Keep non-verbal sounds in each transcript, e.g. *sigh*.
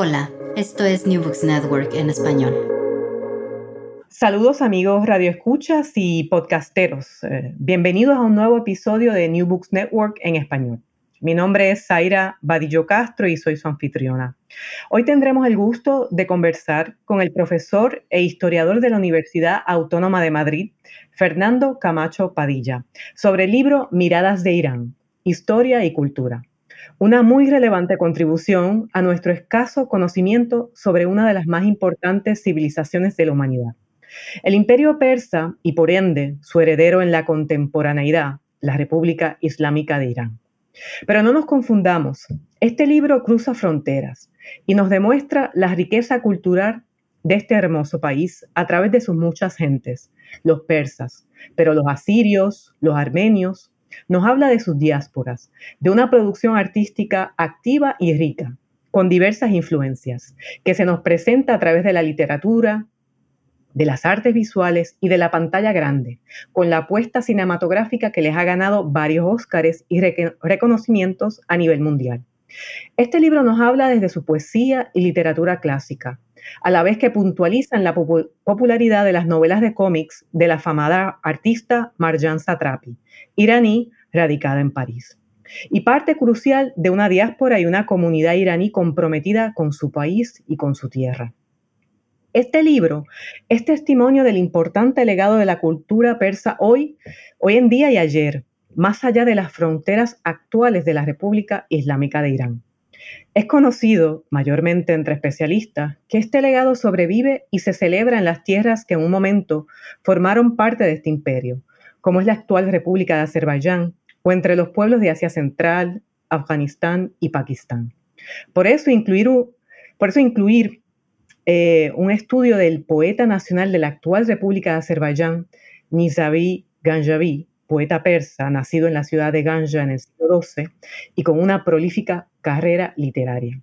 Hola, esto es New Books Network en español. Saludos amigos radioescuchas y podcasteros. Eh, bienvenidos a un nuevo episodio de New Books Network en español. Mi nombre es Zaira Badillo Castro y soy su anfitriona. Hoy tendremos el gusto de conversar con el profesor e historiador de la Universidad Autónoma de Madrid, Fernando Camacho Padilla, sobre el libro Miradas de Irán, Historia y Cultura. Una muy relevante contribución a nuestro escaso conocimiento sobre una de las más importantes civilizaciones de la humanidad. El imperio persa y por ende su heredero en la contemporaneidad, la República Islámica de Irán. Pero no nos confundamos, este libro cruza fronteras y nos demuestra la riqueza cultural de este hermoso país a través de sus muchas gentes, los persas, pero los asirios, los armenios, nos habla de sus diásporas, de una producción artística activa y rica, con diversas influencias, que se nos presenta a través de la literatura, de las artes visuales y de la pantalla grande, con la apuesta cinematográfica que les ha ganado varios Óscares y reconocimientos a nivel mundial. Este libro nos habla desde su poesía y literatura clásica, a la vez que puntualizan la popularidad de las novelas de cómics de la afamada artista Marjan Satrapi, iraní radicada en París, y parte crucial de una diáspora y una comunidad iraní comprometida con su país y con su tierra. Este libro es testimonio del importante legado de la cultura persa hoy, hoy en día y ayer, más allá de las fronteras actuales de la República Islámica de Irán. Es conocido, mayormente entre especialistas, que este legado sobrevive y se celebra en las tierras que en un momento formaron parte de este imperio, como es la actual República de Azerbaiyán, o entre los pueblos de Asia Central, Afganistán y Pakistán. Por eso incluir, eh, un estudio del poeta nacional de la actual República de Azerbaiyán, Nizavi Ganjavi, poeta persa, nacido en la ciudad de Ganja en el siglo XII y con una prolífica carrera literaria.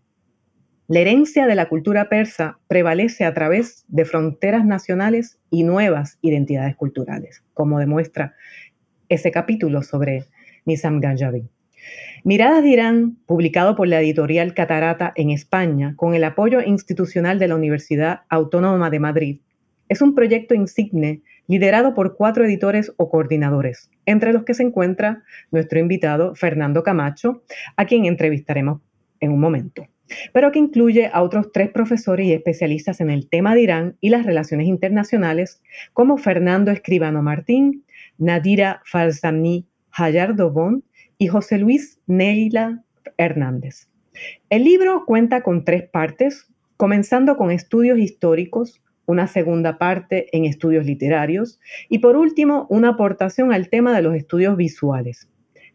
La herencia de la cultura persa prevalece a través de fronteras nacionales y nuevas identidades culturales, como demuestra ese capítulo sobre Nizam Ganjavi. Miradas de Irán, publicado por la editorial Catarata en España, con el apoyo institucional de la Universidad Autónoma de Madrid, es un proyecto insigne liderado por cuatro editores o coordinadores, entre los que se encuentra nuestro invitado Fernando Camacho, a quien entrevistaremos en un momento, pero que incluye a otros tres profesores y especialistas en el tema de Irán y las relaciones internacionales, como Fernando Escribano Martín, Nadira Falsamni Hayardobón y José Luis Neila Hernández. El libro cuenta con tres partes, comenzando con estudios históricos, una segunda parte en estudios literarios y por último una aportación al tema de los estudios visuales.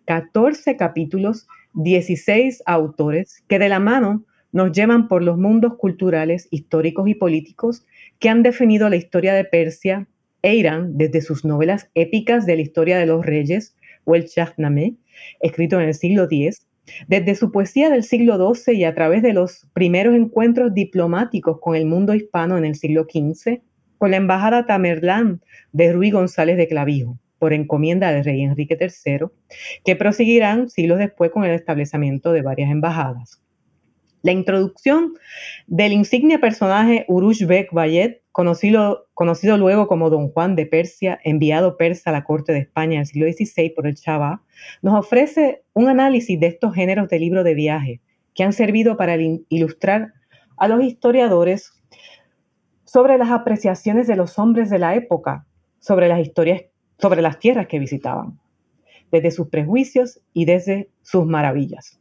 14 capítulos, 16 autores que de la mano nos llevan por los mundos culturales, históricos y políticos que han definido la historia de Persia e Irán desde sus novelas épicas de la historia de los reyes o el Shahnameh, escrito en el siglo X, desde su poesía del siglo XII y a través de los primeros encuentros diplomáticos con el mundo hispano en el siglo XV, con la embajada Tamerlán de Ruy González de Clavijo, por encomienda del rey Enrique III, que proseguirán siglos después con el establecimiento de varias embajadas. La introducción del insigne personaje Urush Bek Bayet, conocido, conocido, luego como Don Juan de Persia, enviado persa a la corte de España en el siglo XVI por el Chava, nos ofrece un análisis de estos géneros de libro de viaje que han servido para ilustrar a los historiadores sobre las apreciaciones de los hombres de la época sobre las historias, sobre las tierras que visitaban, desde sus prejuicios y desde sus maravillas.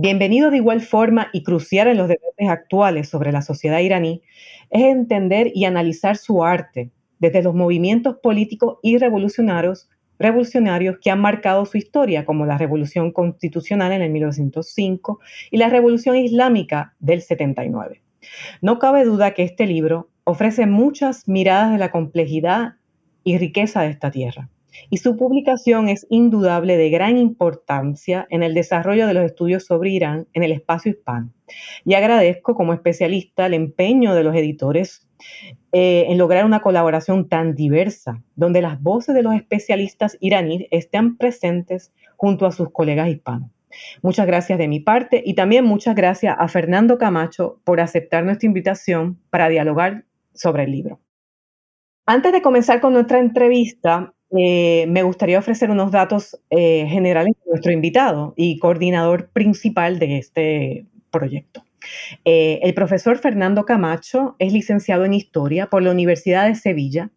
Bienvenido de igual forma y crucial en los debates actuales sobre la sociedad iraní es entender y analizar su arte desde los movimientos políticos y revolucionarios, que han marcado su historia, como la Revolución Constitucional en el 1905 y la Revolución Islámica del 79. No cabe duda que este libro ofrece muchas miradas de la complejidad y riqueza de esta tierra y su publicación es indudable de gran importancia en el desarrollo de los estudios sobre Irán en el espacio hispano. Y agradezco como especialista el empeño de los editores eh, en lograr una colaboración tan diversa, donde las voces de los especialistas iraníes estén presentes junto a sus colegas hispanos. Muchas gracias de mi parte y también muchas gracias a Fernando Camacho por aceptar nuestra invitación para dialogar sobre el libro. Antes de comenzar con nuestra entrevista, eh, me gustaría ofrecer unos datos eh, generales de nuestro invitado y coordinador principal de este proyecto. Eh, el profesor Fernando Camacho es licenciado en Historia por la Universidad de Sevilla,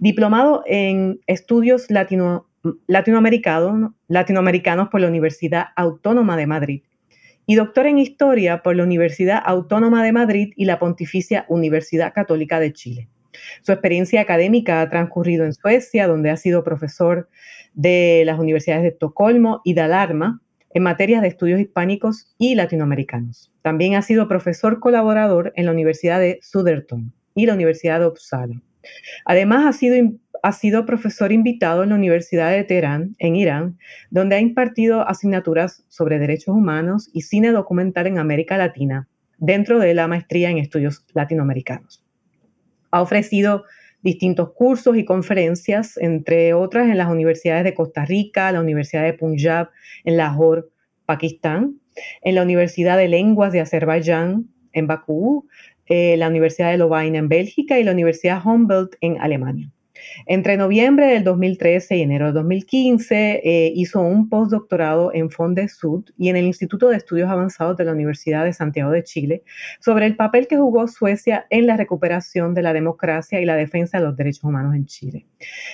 diplomado en estudios latinoamericanos, latinoamericanos por la Universidad Autónoma de Madrid y doctor en Historia por la Universidad Autónoma de Madrid y la Pontificia Universidad Católica de Chile. Su experiencia académica ha transcurrido en Suecia, donde ha sido profesor de las universidades de Estocolmo y de Alarma en materias de estudios hispánicos y latinoamericanos. También ha sido profesor colaborador en la Universidad de Southerton y la Universidad de Uppsala. Además, ha sido, ha sido profesor invitado en la Universidad de Teherán, en Irán, donde ha impartido asignaturas sobre derechos humanos y cine documental en América Latina, dentro de la maestría en estudios latinoamericanos. Ha ofrecido distintos cursos y conferencias, entre otras en las universidades de Costa Rica, la Universidad de Punjab en Lahore, Pakistán, en la Universidad de Lenguas de Azerbaiyán en Bakú, eh, la Universidad de Lovaina en Bélgica y la Universidad Humboldt en Alemania. Entre noviembre del 2013 y enero del 2015 eh, hizo un postdoctorado en Sud y en el Instituto de Estudios Avanzados de la Universidad de Santiago de Chile sobre el papel que jugó Suecia en la recuperación de la democracia y la defensa de los derechos humanos en Chile.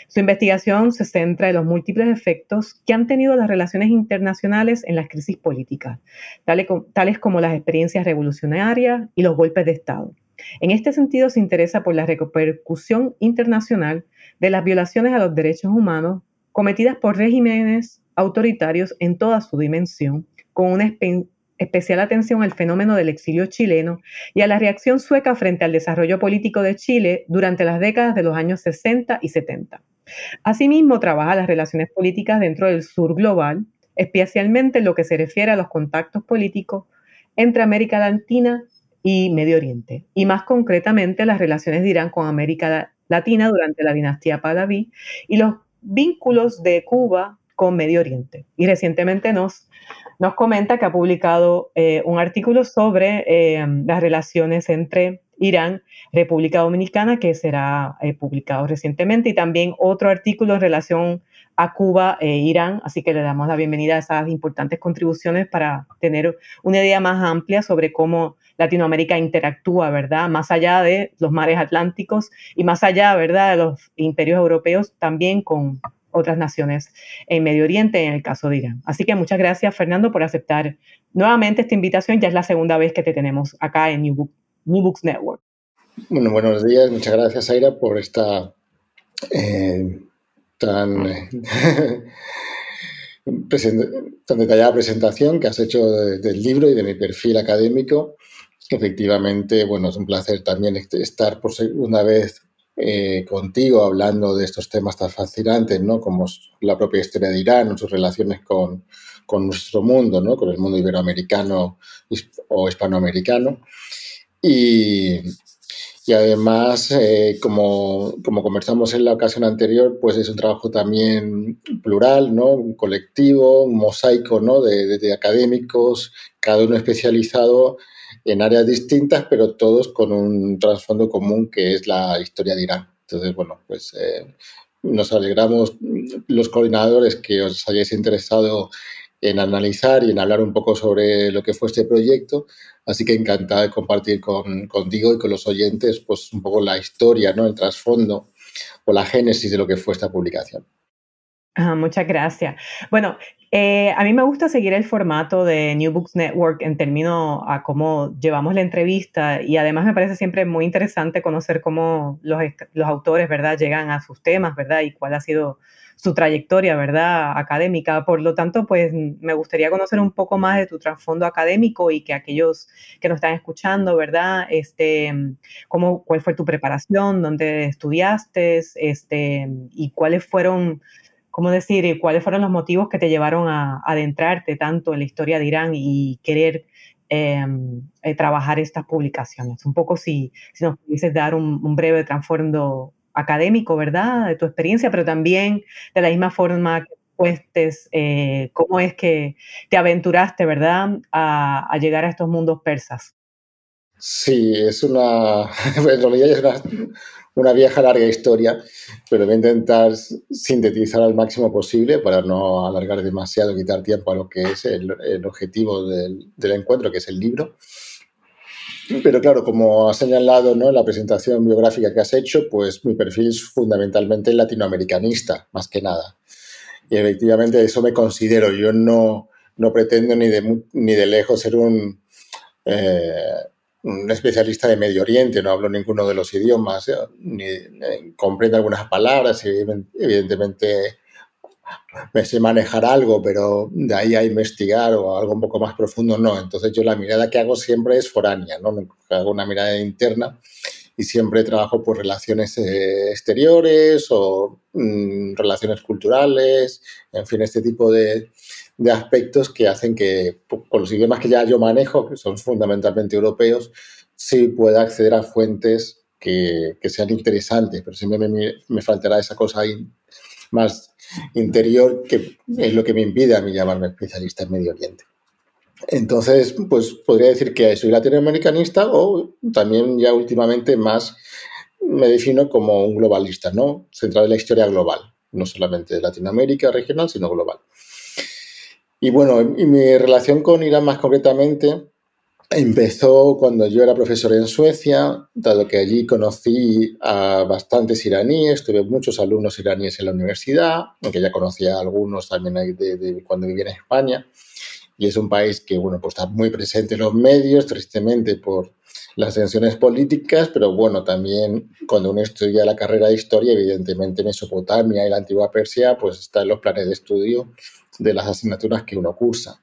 Su investigación se centra en los múltiples efectos que han tenido las relaciones internacionales en las crisis políticas, tales como las experiencias revolucionarias y los golpes de Estado. En este sentido, se interesa por la repercusión internacional de las violaciones a los derechos humanos cometidas por regímenes autoritarios en toda su dimensión, con una especial atención al fenómeno del exilio chileno y a la reacción sueca frente al desarrollo político de Chile durante las décadas de los años 60 y 70. Asimismo, trabaja las relaciones políticas dentro del sur global, especialmente en lo que se refiere a los contactos políticos entre América Latina y Medio Oriente, y más concretamente las relaciones de Irán con América Latina durante la dinastía Pahlaví y los vínculos de Cuba con Medio Oriente. Y recientemente nos, nos comenta que ha publicado eh, un artículo sobre eh, las relaciones entre Irán, República Dominicana, que será eh, publicado recientemente, y también otro artículo en relación a Cuba e Irán, así que le damos la bienvenida a esas importantes contribuciones para tener una idea más amplia sobre cómo Latinoamérica interactúa, ¿verdad? Más allá de los mares atlánticos y más allá, ¿verdad?, de los imperios europeos, también con otras naciones en Medio Oriente, en el caso de Irán. Así que muchas gracias, Fernando, por aceptar nuevamente esta invitación. Ya es la segunda vez que te tenemos acá en New, Books Network. Bueno, buenos días. Muchas gracias, Aira, por esta eh, tan, *laughs* tan detallada presentación que has hecho del libro y de mi perfil académico. Efectivamente, bueno, es un placer también estar por segunda vez eh, contigo hablando de estos temas tan fascinantes, ¿no? Como la propia historia de Irán, sus relaciones con, con nuestro mundo, ¿no? Con el mundo iberoamericano o hispanoamericano. Y, y además, eh, como, como, conversamos en la ocasión anterior, pues es un trabajo también plural, ¿no? Un colectivo, un mosaico, ¿no? De, de académicos, cada uno especializado en áreas distintas, pero todos con un trasfondo común que es la historia de Irán. Entonces, bueno, pues eh, nos alegramos los coordinadores que os hayáis interesado en analizar y en hablar un poco sobre lo que fue este proyecto. Así que encantada de compartir con, contigo y con los oyentes pues un poco la historia, ¿no? el trasfondo o la génesis de lo que fue esta publicación. Ah, muchas gracias. Bueno, eh, a mí me gusta seguir el formato de New Books Network en términos a cómo llevamos la entrevista y además me parece siempre muy interesante conocer cómo los, los autores, ¿verdad?, llegan a sus temas, ¿verdad?, y cuál ha sido su trayectoria, ¿verdad?, académica. Por lo tanto, pues me gustaría conocer un poco más de tu trasfondo académico y que aquellos que nos están escuchando, ¿verdad?, este, cómo, cuál fue tu preparación, dónde estudiaste, este, y cuáles fueron ¿cómo decir? ¿Cuáles fueron los motivos que te llevaron a, adentrarte tanto en la historia de Irán y querer em, eh, trabajar estas publicaciones? Un poco si, si nos pudieses dar un, breve trasfondo académico, ¿verdad? De tu experiencia, pero también de la misma forma cuentes eh, cómo es que te aventuraste, ¿verdad?, a, llegar a estos mundos persas. Sí, es una, *laughs* en realidad es una, vieja larga historia, pero voy a intentar sintetizar al máximo posible para no alargar demasiado, quitar tiempo a lo que es el, objetivo del, encuentro, que es el libro. Pero claro, como has señalado ¿no? en la presentación biográfica que has hecho, pues mi perfil es fundamentalmente latinoamericanista, más que nada. Y efectivamente eso me considero. Yo no, no pretendo ni de, ni de lejos ser un, eh, un especialista de Medio Oriente, no hablo ninguno de los idiomas, eh, ni, ni comprendo algunas palabras, evidentemente me sé manejar algo, pero de ahí a investigar o algo un poco más profundo, no. Entonces yo la mirada que hago siempre es foránea, ¿no? Hago una mirada interna y siempre trabajo por relaciones eh, exteriores o mm, relaciones culturales, en fin, este tipo de, de, aspectos que hacen que con los idiomas que ya yo manejo, que son fundamentalmente europeos, sí pueda acceder a fuentes que, que sean interesantes, pero siempre me, me faltará esa cosa ahí más interior que es lo que me impide a mí llamarme especialista en Medio Oriente. Entonces, pues podría decir que soy latinoamericanista o también ya últimamente más me defino como un globalista, ¿no? Centrado en la historia global, no solamente de Latinoamérica regional, sino global. Y bueno, y mi relación con Irán más concretamente Empezó cuando yo era profesor en Suecia, dado que allí conocí a bastantes iraníes, tuve muchos alumnos iraníes en la universidad, aunque ya conocía a algunos también de, cuando vivía en España. Y es un país que, bueno, pues está muy presente en los medios, tristemente por las tensiones políticas, pero bueno, también cuando uno estudia la carrera de historia, evidentemente Mesopotamia y la antigua Persia, pues está en los planes de estudio de las asignaturas que uno cursa.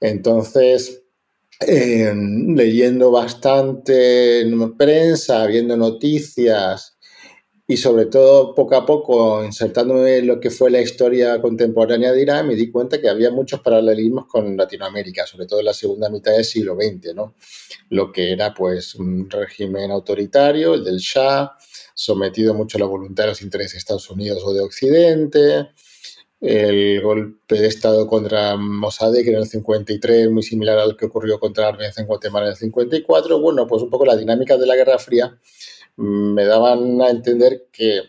Entonces, leyendo bastante prensa, viendo noticias y sobre todo poco a poco insertándome en lo que fue la historia contemporánea de Irán, me di cuenta que había muchos paralelismos con Latinoamérica, sobre todo en la segunda mitad del siglo XX, ¿no? Lo que era pues un régimen autoritario, el del Shah, sometido mucho a la voluntad de los intereses de Estados Unidos o de Occidente, el golpe de Estado contra Mossadegh en el 53, muy similar al que ocurrió contra Arbenz en Guatemala en el 54. Bueno, pues un poco la dinámica de la Guerra Fría me daban a entender que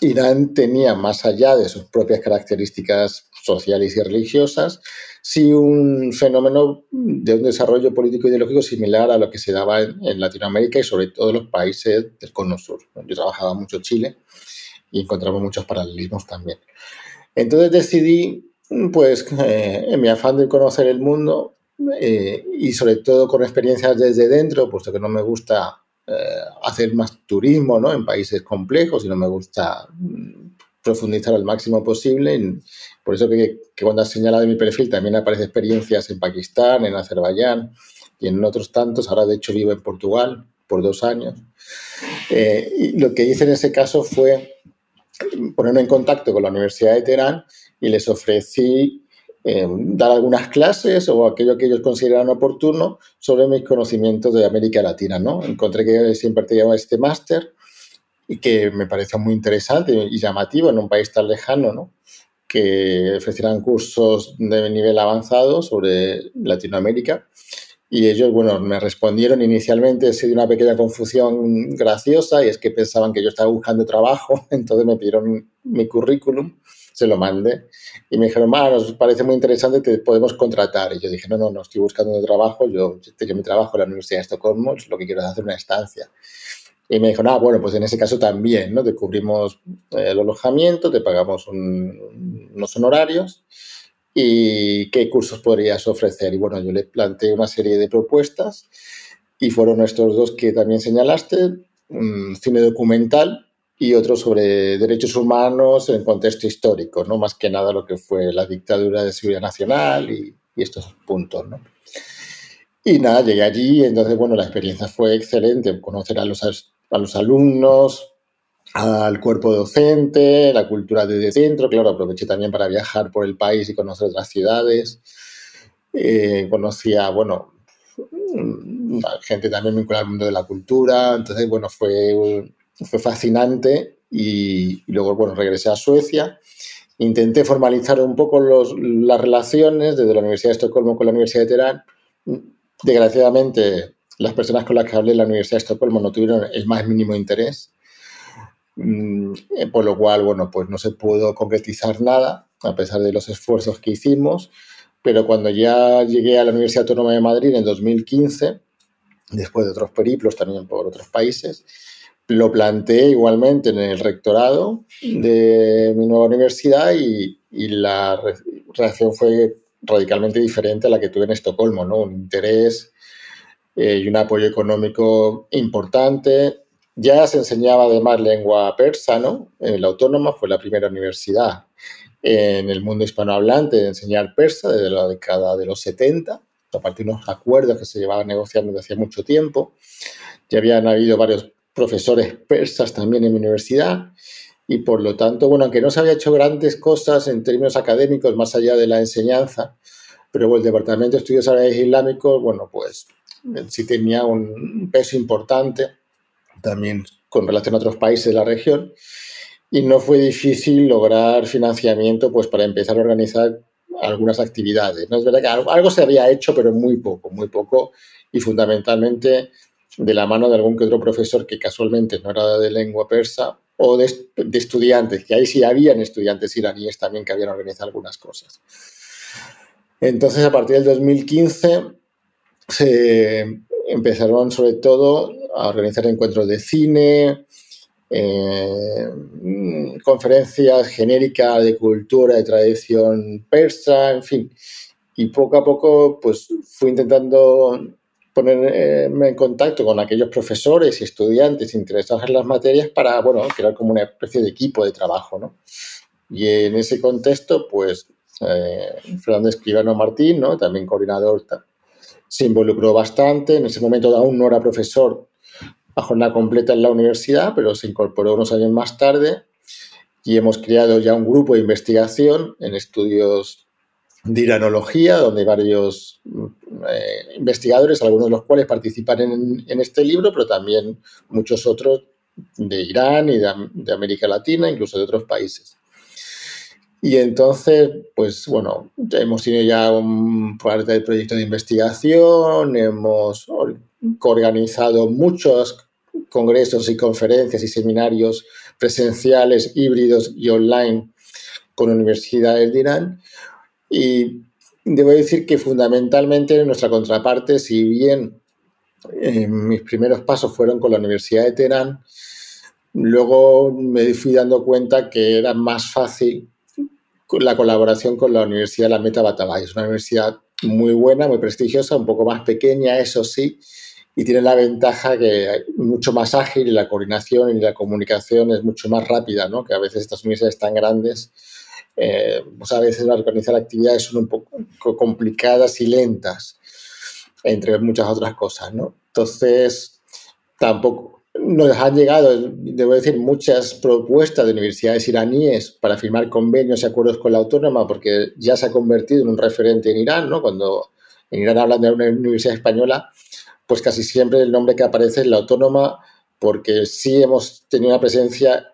Irán tenía, más allá de sus propias características sociales y religiosas, sí un fenómeno de un desarrollo político e ideológico similar a lo que se daba en, en Latinoamérica y sobre todo en los países del Cono Sur. Yo trabajaba mucho Chile y encontramos muchos paralelismos también. Entonces decidí, pues, eh, en mi afán de conocer el mundo eh, y sobre todo con experiencias desde dentro, puesto que no me gusta eh, hacer más turismo ¿no? en países complejos y no me gusta mm, profundizar al máximo posible. Por eso que, que cuando has señalado mi perfil también aparece experiencias en Pakistán, en Azerbaiyán y en otros tantos. Ahora, de hecho, vivo en Portugal por dos años. y lo que hice en ese caso fue ponerme en contacto con la Universidad de Teherán y les ofrecí eh, dar algunas clases o aquello que ellos consideraran oportuno sobre mis conocimientos de América Latina. ¿no? Encontré que siempre te llevaba este máster y que me pareció muy interesante y llamativo en un país tan lejano, ¿no? que ofrecieran cursos de nivel avanzado sobre Latinoamérica y ellos, bueno, me respondieron inicialmente, se dio una pequeña confusión graciosa y es que pensaban que yo estaba buscando trabajo, *laughs* entonces me pidieron mi currículum, se lo mandé y me dijeron, ah, nos parece muy interesante, te podemos contratar. Y yo dije, no, no, no estoy buscando trabajo, yo tengo mi trabajo en la Universidad de Estocolmo, lo que quiero es hacer una estancia. Y me dijo, ah, bueno, pues en ese caso también, ¿no? Te cubrimos el alojamiento, te pagamos unos honorarios y qué cursos podrías ofrecer. Y bueno, yo le planteé una serie de propuestas y fueron estos dos que también señalaste, un cine documental y otro sobre derechos humanos en contexto histórico, ¿no? Más que nada lo que fue la dictadura de seguridad nacional y, y estos puntos, ¿no? Y nada, llegué allí, entonces, bueno, la experiencia fue excelente, conocer a los, a los alumnos, al cuerpo docente, la cultura de dentro, claro, aproveché también para viajar por el país y conocer otras ciudades. Eh, conocía, bueno, mm, gente también vinculada al mundo de la cultura, entonces, bueno, fue, fue fascinante y, luego, bueno, regresé a Suecia intenté formalizar un poco las relaciones desde la Universidad de Estocolmo con la Universidad de Teherán. Desgraciadamente, las personas con las que hablé en la Universidad de Estocolmo no tuvieron el más mínimo interés, por lo cual, bueno, pues no se pudo concretizar nada, a pesar de los esfuerzos que hicimos. Pero cuando ya llegué a la Universidad Autónoma de Madrid en 2015, después de otros periplos también por otros países, lo planteé igualmente en el rectorado de mi nueva universidad y, la reacción fue radicalmente diferente a la que tuve en Estocolmo, ¿no? Un interés eh, y un apoyo económico importante. Ya se enseñaba además lengua persa, ¿no? En la Autónoma fue la primera universidad en el mundo hispanohablante de enseñar persa desde la década de los 70, a partir de unos acuerdos que se llevaban negociando desde hacía mucho tiempo. Ya habían habido varios profesores persas también en mi universidad y por lo tanto, bueno, aunque no se había hecho grandes cosas en términos académicos más allá de la enseñanza, pero el Departamento de Estudios Árabes Islámicos, bueno, pues sí tenía un peso importante también con relación a otros países de la región y no fue difícil lograr financiamiento pues para empezar a organizar algunas actividades. ¿no? Es verdad que algo se había hecho, pero muy poco, muy poco y fundamentalmente de la mano de algún que otro profesor que casualmente no era de lengua persa o de, estudiantes, que ahí sí habían estudiantes iraníes también que habían organizado algunas cosas. Entonces, a partir del 2015 se empezaron sobre todo a organizar encuentros de cine, eh, conferencias genéricas de cultura y tradición persa, en fin. Y poco a poco, pues fui intentando ponerme en contacto con aquellos profesores y estudiantes interesados en las materias para, bueno, crear como una especie de equipo de trabajo, ¿no? Y en ese contexto, pues, eh, Fernando Escribano Martín, ¿no? También coordinador, se involucró bastante. En ese momento aún no era profesor a jornada completa en la universidad, pero se incorporó unos años más tarde y hemos creado ya un grupo de investigación en estudios de iranología, donde hay varios eh, investigadores, algunos de los cuales participan en, este libro, pero también muchos otros de Irán y de, América Latina, incluso de otros países. Y entonces, pues bueno, hemos tenido ya un parte del proyecto de investigación, hemos organizado muchos congresos y conferencias y seminarios presenciales, híbridos y online con universidades de Irán. Y debo decir que fundamentalmente nuestra contraparte, si bien eh, mis primeros pasos fueron con la Universidad de Teherán, luego me fui dando cuenta que era más fácil la colaboración con la Universidad de la Meta Batabay. Es una universidad muy buena, muy prestigiosa, un poco más pequeña, eso sí, y tiene la ventaja que es mucho más ágil y la coordinación y la comunicación es mucho más rápida, ¿no? que a veces estas universidades tan grandes eh, pues a veces organizar actividades son un poco complicadas y lentas, entre muchas otras cosas, ¿no? Entonces, tampoco nos han llegado, debo decir, muchas propuestas de universidades iraníes para firmar convenios y acuerdos con la autónoma, porque ya se ha convertido en un referente en Irán, ¿no? Cuando en Irán hablan de una universidad española, pues casi siempre el nombre que aparece es la autónoma, porque sí hemos tenido una presencia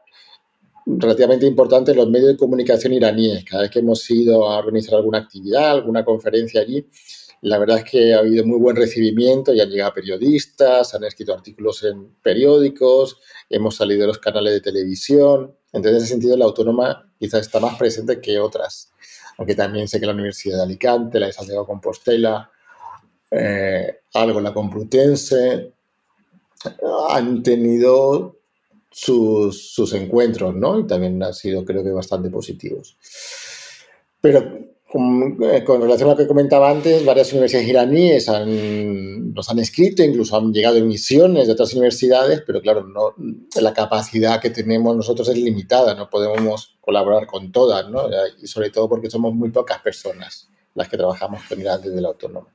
relativamente importante los medios de comunicación iraníes. Cada vez que hemos ido a organizar alguna actividad, alguna conferencia allí, la verdad es que ha habido muy buen recibimiento y han llegado periodistas, han escrito artículos en periódicos, hemos salido de los canales de televisión. Entonces, en ese sentido, la autónoma quizás está más presente que otras. Aunque también sé que la Universidad de Alicante, la de Santiago Compostela, eh, algo la Complutense, han tenido sus, sus, encuentros, ¿no? Y también han sido, creo que, bastante positivos. Pero con, eh, con, relación a lo que comentaba antes, varias universidades iraníes nos han escrito, incluso han llegado emisiones de otras universidades, pero claro, no, la capacidad que tenemos nosotros es limitada, no podemos colaborar con todas, ¿no? Y sobre todo porque somos muy pocas personas las que trabajamos con Irán desde la autónoma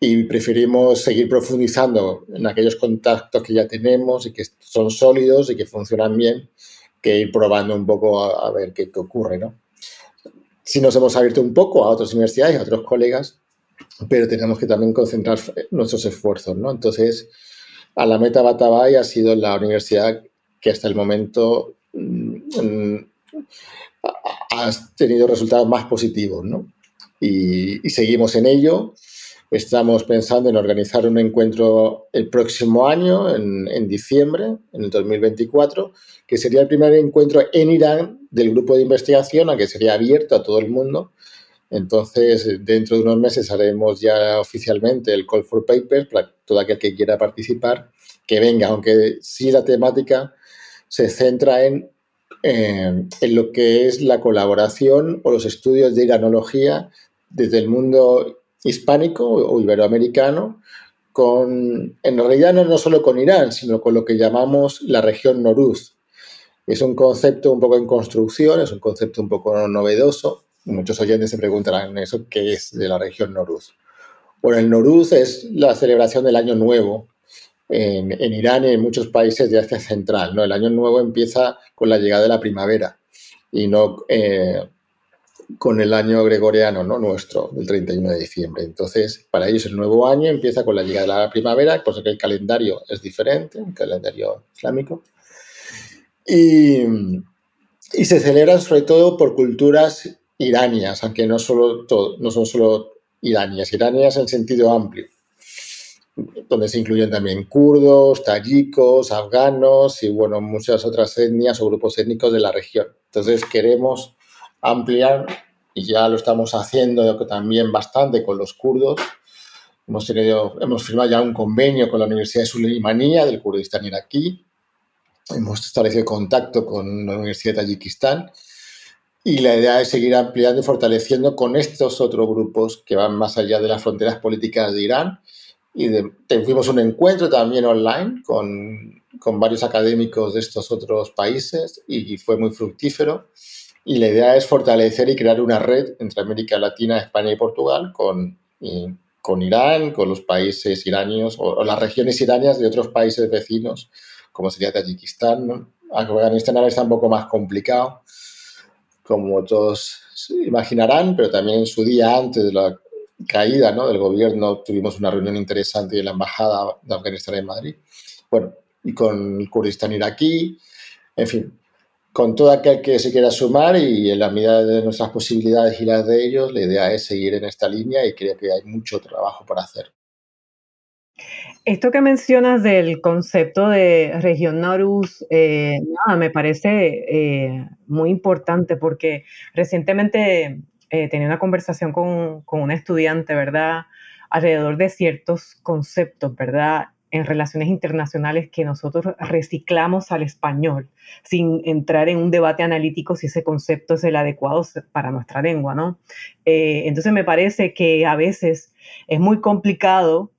y preferimos seguir profundizando en aquellos contactos que ya tenemos y que son sólidos y que funcionan bien que ir probando un poco a, ver qué, ocurre, ¿no? Sí nos hemos abierto un poco a otras universidades, a otros colegas, pero tenemos que también concentrar nuestros esfuerzos, ¿no? Entonces, a la Meta Batabay ha sido la universidad que hasta el momento mm, ha ha tenido resultados más positivos, ¿no? Y, seguimos en ello. Estamos pensando en organizar un encuentro el próximo año, en, en, diciembre, en el 2024, que sería el primer encuentro en Irán del grupo de investigación, a que sería abierto a todo el mundo. Entonces, dentro de unos meses haremos ya oficialmente el Call for Papers para todo aquel que quiera participar, que venga, aunque sí la temática se centra en en lo que es la colaboración o los estudios de iranología desde el mundo hispánico o iberoamericano, con, en realidad no, no solo con Irán, sino con lo que llamamos la región Noruz. Es un concepto un poco en construcción, es un concepto un poco novedoso. Muchos oyentes se preguntarán eso, ¿qué es de la región Noruz? Bueno, el Noruz es la celebración del Año Nuevo, en, Irán y en muchos países de Asia Central. ¿no? El año nuevo empieza con la llegada de la primavera y no eh, con el año gregoriano ¿no? nuestro, del 31 de diciembre. Entonces, para ellos el nuevo año empieza con la llegada de la primavera, por eso que el calendario es diferente, el calendario islámico. Y, y se celebran sobre todo por culturas iranias, aunque no, solo no son solo iranias, iranias en sentido amplio donde se incluyen también kurdos, tayikos, afganos y bueno, muchas otras etnias o grupos étnicos de la región. Entonces queremos ampliar y ya lo estamos haciendo también bastante con los kurdos. Hemos, tenido, hemos firmado ya un convenio con la Universidad de Suleimanía del Kurdistán iraquí. Hemos establecido contacto con la Universidad de Tayikistán y la idea es seguir ampliando y fortaleciendo con estos otros grupos que van más allá de las fronteras políticas de Irán y tuvimos un encuentro también online con, con, varios académicos de estos otros países y fue muy fructífero. Y la idea es fortalecer y crear una red entre América Latina, España y Portugal con, con Irán, con los países iranios o, las regiones iranias de otros países vecinos, como sería Tayikistán. ¿no? Afganistán ahora está un poco más complicado, como todos imaginarán, pero también en su día antes de la caída ¿no? del gobierno tuvimos una reunión interesante en la Embajada de Afganistán en Madrid. Bueno, y con el Kurdistán iraquí, en fin, con todo aquel que se quiera sumar y en la medida de nuestras posibilidades y las de ellos, la idea es seguir en esta línea y creo que hay mucho trabajo por hacer. Esto que mencionas del concepto de región Narus, eh, me parece eh, muy importante porque recientemente eh, tenía una conversación con, con una estudiante, ¿verdad? Alrededor de ciertos conceptos, ¿verdad? En relaciones internacionales que nosotros reciclamos al español sin entrar en un debate analítico si ese concepto es el adecuado para nuestra lengua, ¿no? Eh, entonces me parece que a veces es muy complicado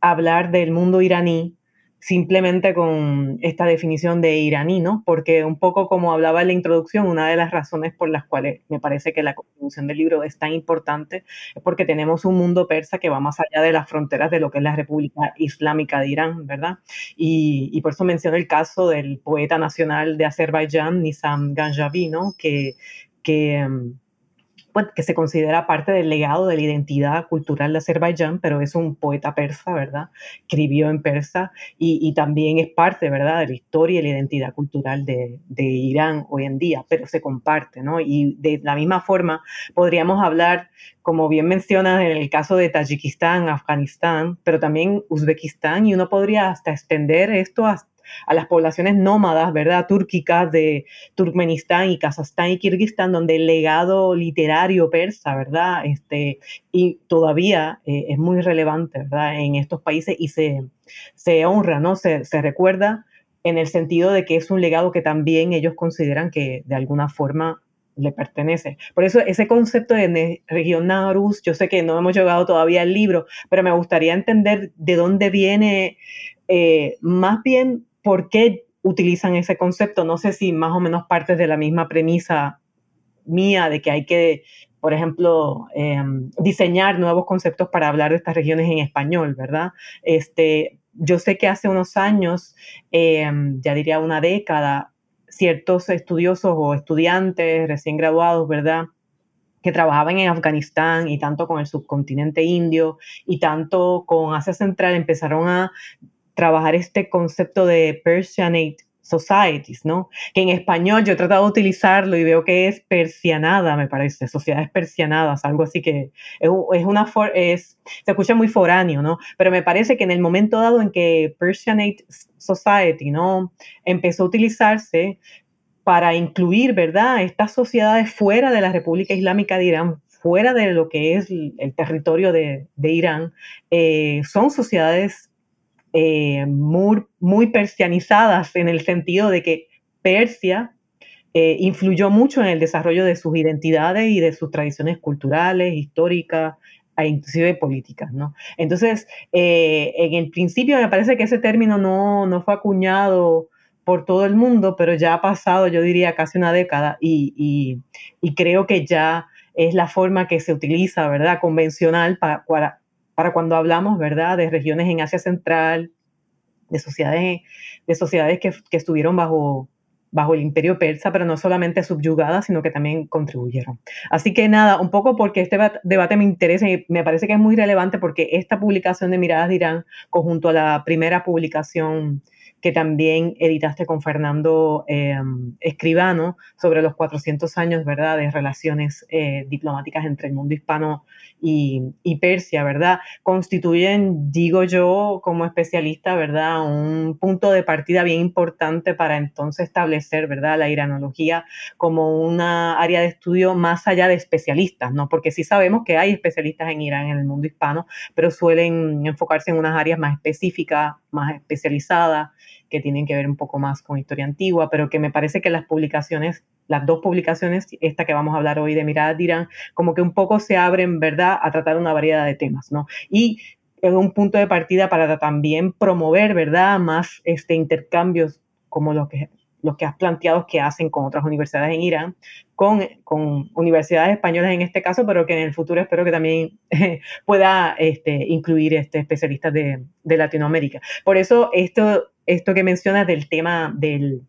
hablar del mundo iraní simplemente con esta definición de iraní, ¿no? Porque un poco como hablaba en la introducción, una de las razones por las cuales me parece que la contribución del libro es tan importante es porque tenemos un mundo persa que va más allá de las fronteras de lo que es la República Islámica de Irán, ¿verdad? Y, por eso menciono el caso del poeta nacional de Azerbaiyán, Nizam Ganjavi, ¿no? Que, que em, que se considera parte del legado de la identidad cultural de Azerbaiyán, pero es un poeta persa, ¿verdad? Escribió en persa y, también es parte, ¿verdad?, de la historia y la identidad cultural de, de, Irán hoy en día, pero se comparte, ¿no? Y de la misma forma podríamos hablar, como bien mencionas, en el caso de Tayikistán, Afganistán, pero también Uzbekistán, y uno podría hasta extender esto hasta a las poblaciones nómadas, ¿verdad?, túrquicas de Turkmenistán y Kazajstán y Kirguistán, donde el legado literario persa, ¿verdad?, este, y todavía eh, es muy relevante, ¿verdad?, en estos países y se, se honra, ¿no?, se, se recuerda en el sentido de que es un legado que también ellos consideran que de alguna forma le pertenece. Por eso ese concepto de región yo sé que no hemos llegado todavía al libro, pero me gustaría entender de dónde viene eh, más bien por qué utilizan ese concepto. No sé si más o menos parte de la misma premisa mía de que hay que, por ejemplo, em, diseñar nuevos conceptos para hablar de estas regiones en español, ¿verdad? Este, yo sé que hace unos años, em, ya diría una década, ciertos estudiosos o estudiantes recién graduados, ¿verdad? que trabajaban en Afganistán y tanto con el subcontinente indio y tanto con Asia Central empezaron a trabajar este concepto de Persianate societies, ¿no? Que en español yo he tratado de utilizarlo y veo que es persianada, me parece, sociedades persianadas, algo así que es, una, es, se escucha muy foráneo, ¿no? Pero me parece que en el momento dado en que Persianate Society, ¿no? Empezó a utilizarse para incluir, ¿verdad?, estas sociedades fuera de la República Islámica de Irán, fuera de lo que es el territorio de, Irán, eh, son sociedades eh, muy, persianizadas en el sentido de que Persia eh, influyó mucho en el desarrollo de sus identidades y de sus tradiciones culturales, históricas e inclusive políticas, ¿no? Entonces, eh, en el principio me parece que ese término no, no, fue acuñado por todo el mundo, pero ya ha pasado, yo diría, casi una década y, y, creo que ya es la forma que se utiliza, ¿verdad?, convencional para, para cuando hablamos, ¿verdad?, de regiones en Asia Central, de sociedades, de sociedades que, que estuvieron bajo, bajo el imperio persa, pero no solamente subyugadas, sino que también contribuyeron. Así que nada, un poco porque este debate me interesa y me parece que es muy relevante porque esta publicación de Miradas de Irán, conjunto a la primera publicación que también editaste con Fernando em, Escribano sobre los 400 años, ¿verdad?, de relaciones eh, diplomáticas entre el mundo hispano y, Persia, ¿verdad? Constituyen, digo yo, como especialista, ¿verdad?, un punto de partida bien importante para entonces establecer, ¿verdad?, la iranología como una área de estudio más allá de especialistas, ¿no? Porque sí sabemos que hay especialistas en Irán, en el mundo hispano, pero suelen enfocarse en unas áreas más específicas, más especializadas que tienen que ver un poco más con historia antigua, pero que me parece que las publicaciones, las dos publicaciones, esta que vamos a hablar hoy de Mirada dirán, como que un poco se abren, ¿verdad?, a tratar una variedad de temas, ¿no? Y es un punto de partida para también promover, ¿verdad?, más este, intercambios como los que, los que has planteado que hacen con otras universidades en Irán, con, con, universidades españolas en este caso, pero que en el futuro espero que también *laughs* pueda este, incluir este, especialistas de, de Latinoamérica. Por eso esto esto que mencionas del tema del,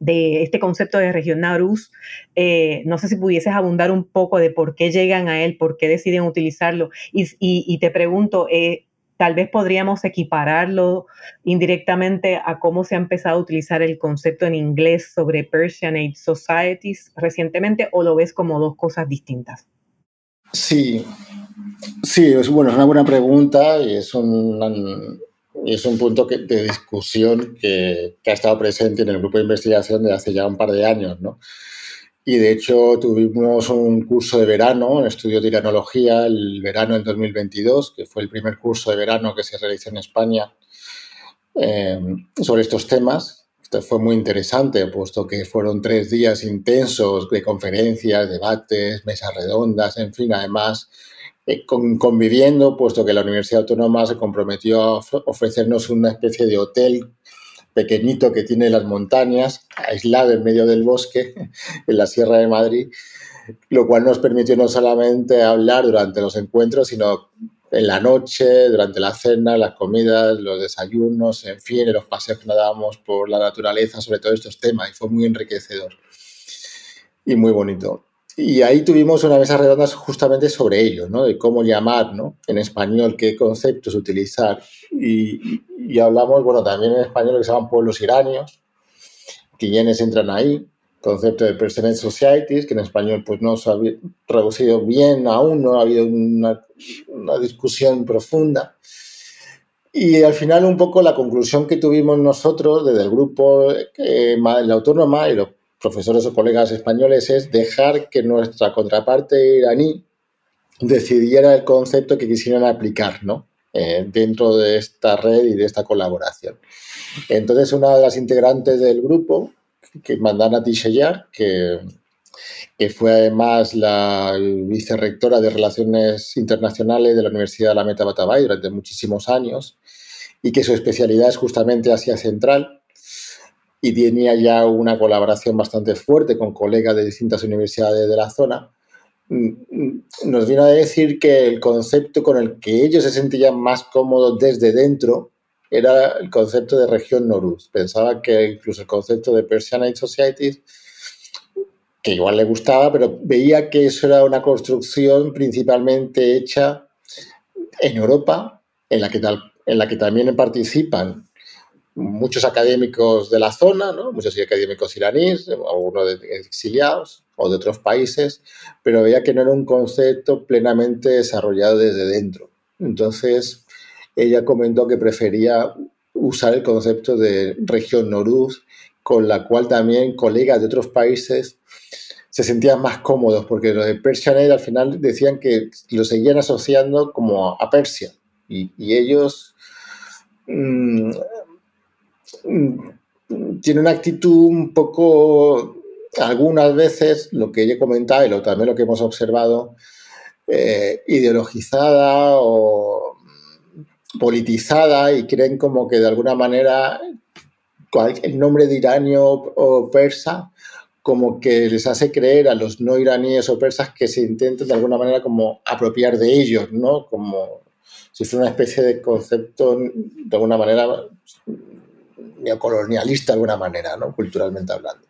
de este concepto de región Narus, eh, no sé si pudieses abundar un poco de por qué llegan a él, por qué deciden utilizarlo. Y, te pregunto, eh, tal vez podríamos equipararlo indirectamente a cómo se ha empezado a utilizar el concepto en inglés sobre Persianate Societies recientemente, o lo ves como dos cosas distintas. Sí, sí, es, bueno, es una buena pregunta y es un, es un punto de discusión que, ha estado presente en el grupo de investigación desde hace ya un par de años, ¿no? Y de hecho tuvimos un curso de verano, un estudio de iranología, el verano del 2022, que fue el primer curso de verano que se realizó en España eh, sobre estos temas. Esto fue muy interesante, puesto que fueron tres días intensos de conferencias, debates, mesas redondas, en fin, además conviviendo, puesto que la Universidad Autónoma se comprometió a ofrecernos una especie de hotel pequeñito que tiene las montañas, aislado en medio del bosque, *laughs* en la Sierra de Madrid, lo cual nos permitió no solamente hablar durante los encuentros, sino en la noche, durante la cena, las comidas, los desayunos, en fin, en los paseos que nos dábamos por la naturaleza sobre todos estos temas y fue muy enriquecedor y muy bonito. Y ahí tuvimos una mesa redonda justamente sobre ello, ¿no? De cómo llamar, ¿no? En español, qué conceptos utilizar. Y, y hablamos, bueno, también en español que se llaman pueblos iranios, quienes entran ahí, concepto de Personal Societies, que en español pues no se ha traducido bien aún, no ha habido una, una discusión profunda. Y al final un poco la conclusión que tuvimos nosotros desde el grupo eh, la autónoma y los profesores o colegas españoles es dejar que nuestra contraparte iraní decidiera el concepto que quisieran aplicar ¿no? Eh, dentro de esta red y de esta colaboración. Entonces, una de las integrantes del grupo, que Mandana Tishayar, que, que fue además la vicerrectora de Relaciones Internacionales de la Universidad de la Meta Batabay durante muchísimos años, y que su especialidad es justamente Asia Central, y tenía ya una colaboración bastante fuerte con colegas de distintas universidades de la zona, mm, nos vino a decir que el concepto con el que ellos se sentían más cómodos desde dentro era el concepto de región Noruz. Pensaba que incluso el concepto de Persianate Societies, que igual le gustaba, pero veía que eso era una construcción principalmente hecha en Europa, en la que también participan muchos académicos de la zona, ¿no? muchos académicos iraníes, algunos exiliados o de otros países, pero veía que no era un concepto plenamente desarrollado desde dentro. Entonces, ella comentó que prefería usar el concepto de región Noruz, con la cual también colegas de otros países se sentían más cómodos, porque lo de Persian al final decían que lo seguían asociando como a Persia, y, ellos mm, mm, tienen una actitud un poco, algunas veces, lo que ella comentaba y lo, también lo que hemos observado, eh, ideologizada o politizada y creen como que de alguna manera el nombre de iranio o persa como que les hace creer a los no iraníes o persas que se intenten de alguna manera como apropiar de ellos, ¿no? Como si fuera una especie de concepto de alguna manera neocolonialista de alguna manera, ¿no? Culturalmente hablando.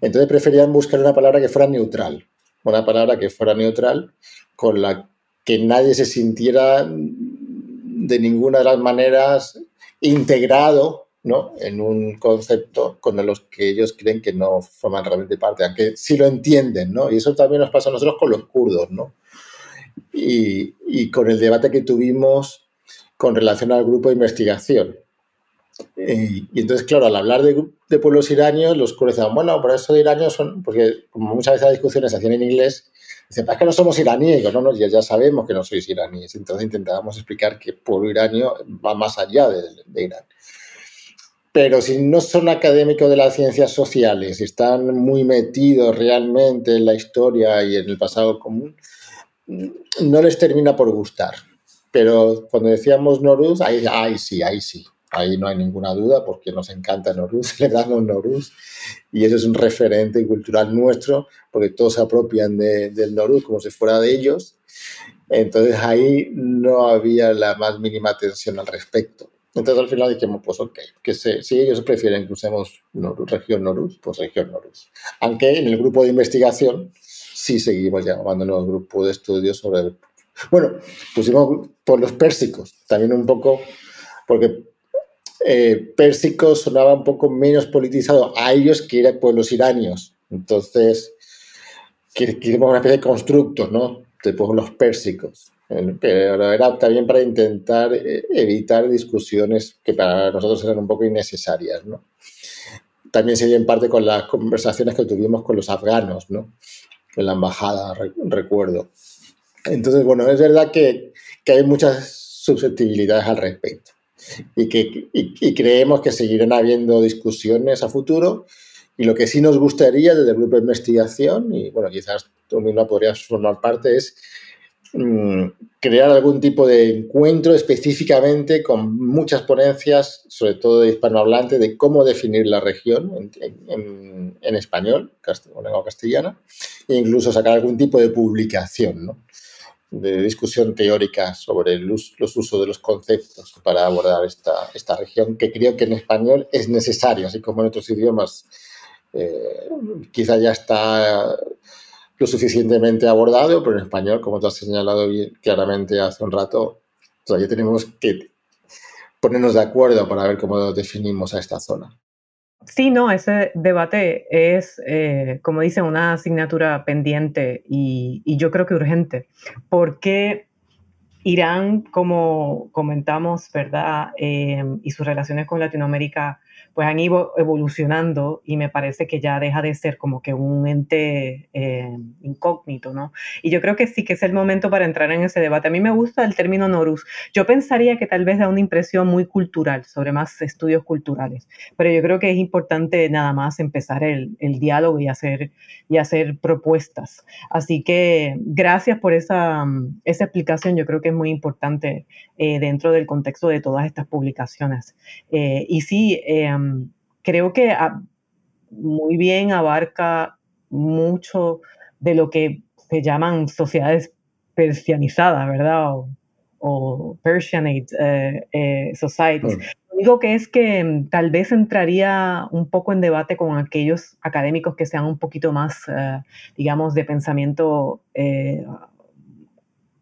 Entonces preferían buscar una palabra que fuera neutral, una palabra que fuera neutral con la que nadie se sintiera de ninguna de las maneras integrado ¿no? en un concepto con los que ellos creen que no forman realmente parte, aunque sí lo entienden, ¿no? Y eso también nos pasa a nosotros con los kurdos, ¿no? Y, y con el debate que tuvimos con relación al grupo de investigación. Y, entonces, claro, al hablar de, de pueblos iranios, los kurdos decían, bueno, por eso de iranios son, porque como muchas veces las discusiones se hacían en inglés, Dicen, es que no somos iraníes. no, no, ya, ya, sabemos que no sois iraníes. Entonces intentábamos explicar que pueblo iranio va más allá de, Irán. Pero si no son académicos de las ciencias sociales, están muy metidos realmente en la historia y en el pasado común, no les termina por gustar. Pero cuando decíamos Noruz, ahí, ahí sí, ahí sí. Ahí no hay ninguna duda porque nos encanta Noruz, le *laughs* damos Noruz y eso es un referente cultural nuestro porque todos se apropian del Noruz como si fuera de ellos. Entonces ahí no había la más mínima tensión al respecto. Entonces al final dijimos, pues ok, que si ellos prefieren que usemos región Noruz, pues región Noruz. Aunque en el grupo de investigación sí seguimos llamándonos grupo de estudios sobre... Bueno, pusimos por los pérsicos, también un poco, porque eh, pérsico sonaba un poco menos politizado a ellos que eran pueblos iranios. Entonces, queremos una especie de constructo, ¿no? De pueblos pérsicos. Pero era también para intentar eh, evitar discusiones que para nosotros eran un poco innecesarias, ¿no? También se dio en parte con las conversaciones que tuvimos con los afganos, ¿no? En la embajada, recuerdo. Entonces, bueno, es verdad que, que hay muchas susceptibilidades al respecto y, que, y, creemos que seguirán habiendo discusiones a futuro. Y lo que sí nos gustaría desde el grupo de investigación, y bueno, quizás tú misma podrías formar parte, es mm, crear algún tipo de encuentro específicamente con muchas ponencias, sobre todo de hispanohablante, de cómo definir la región en, en, en español, o lengua castellana, e incluso sacar algún tipo de publicación, ¿no? De discusión teórica sobre los usos de los conceptos para abordar esta, esta región, que creo que en español es necesario, así como en otros idiomas eh, quizá ya está lo suficientemente abordado, pero en español, como tú has señalado claramente hace un rato, todavía tenemos que ponernos de acuerdo para ver cómo definimos a esta zona. Sí, no, ese debate es, eh, como dicen, una asignatura pendiente y, yo creo que urgente, porque Irán, como comentamos, ¿verdad? Eh, y sus relaciones con Latinoamérica pues han ido evolucionando y me parece que ya deja de ser como que un ente eh, incógnito, ¿no? Y yo creo que sí que es el momento para entrar en ese debate. A mí me gusta el término Norus. Yo pensaría que tal vez da una impresión muy cultural, sobre más estudios culturales, pero yo creo que es importante nada más empezar el, el diálogo y hacer, y hacer propuestas. Así que gracias por esa, esa explicación, yo creo que es muy importante eh, dentro del contexto de todas estas publicaciones. Eh, y sí, creo que muy bien abarca mucho de lo que se llaman sociedades persianizadas, ¿verdad? O, Persianate eh, eh, societies. Lo único que es que mm, tal vez entraría un poco en debate con aquellos académicos que sean un poquito más, eh, digamos, de pensamiento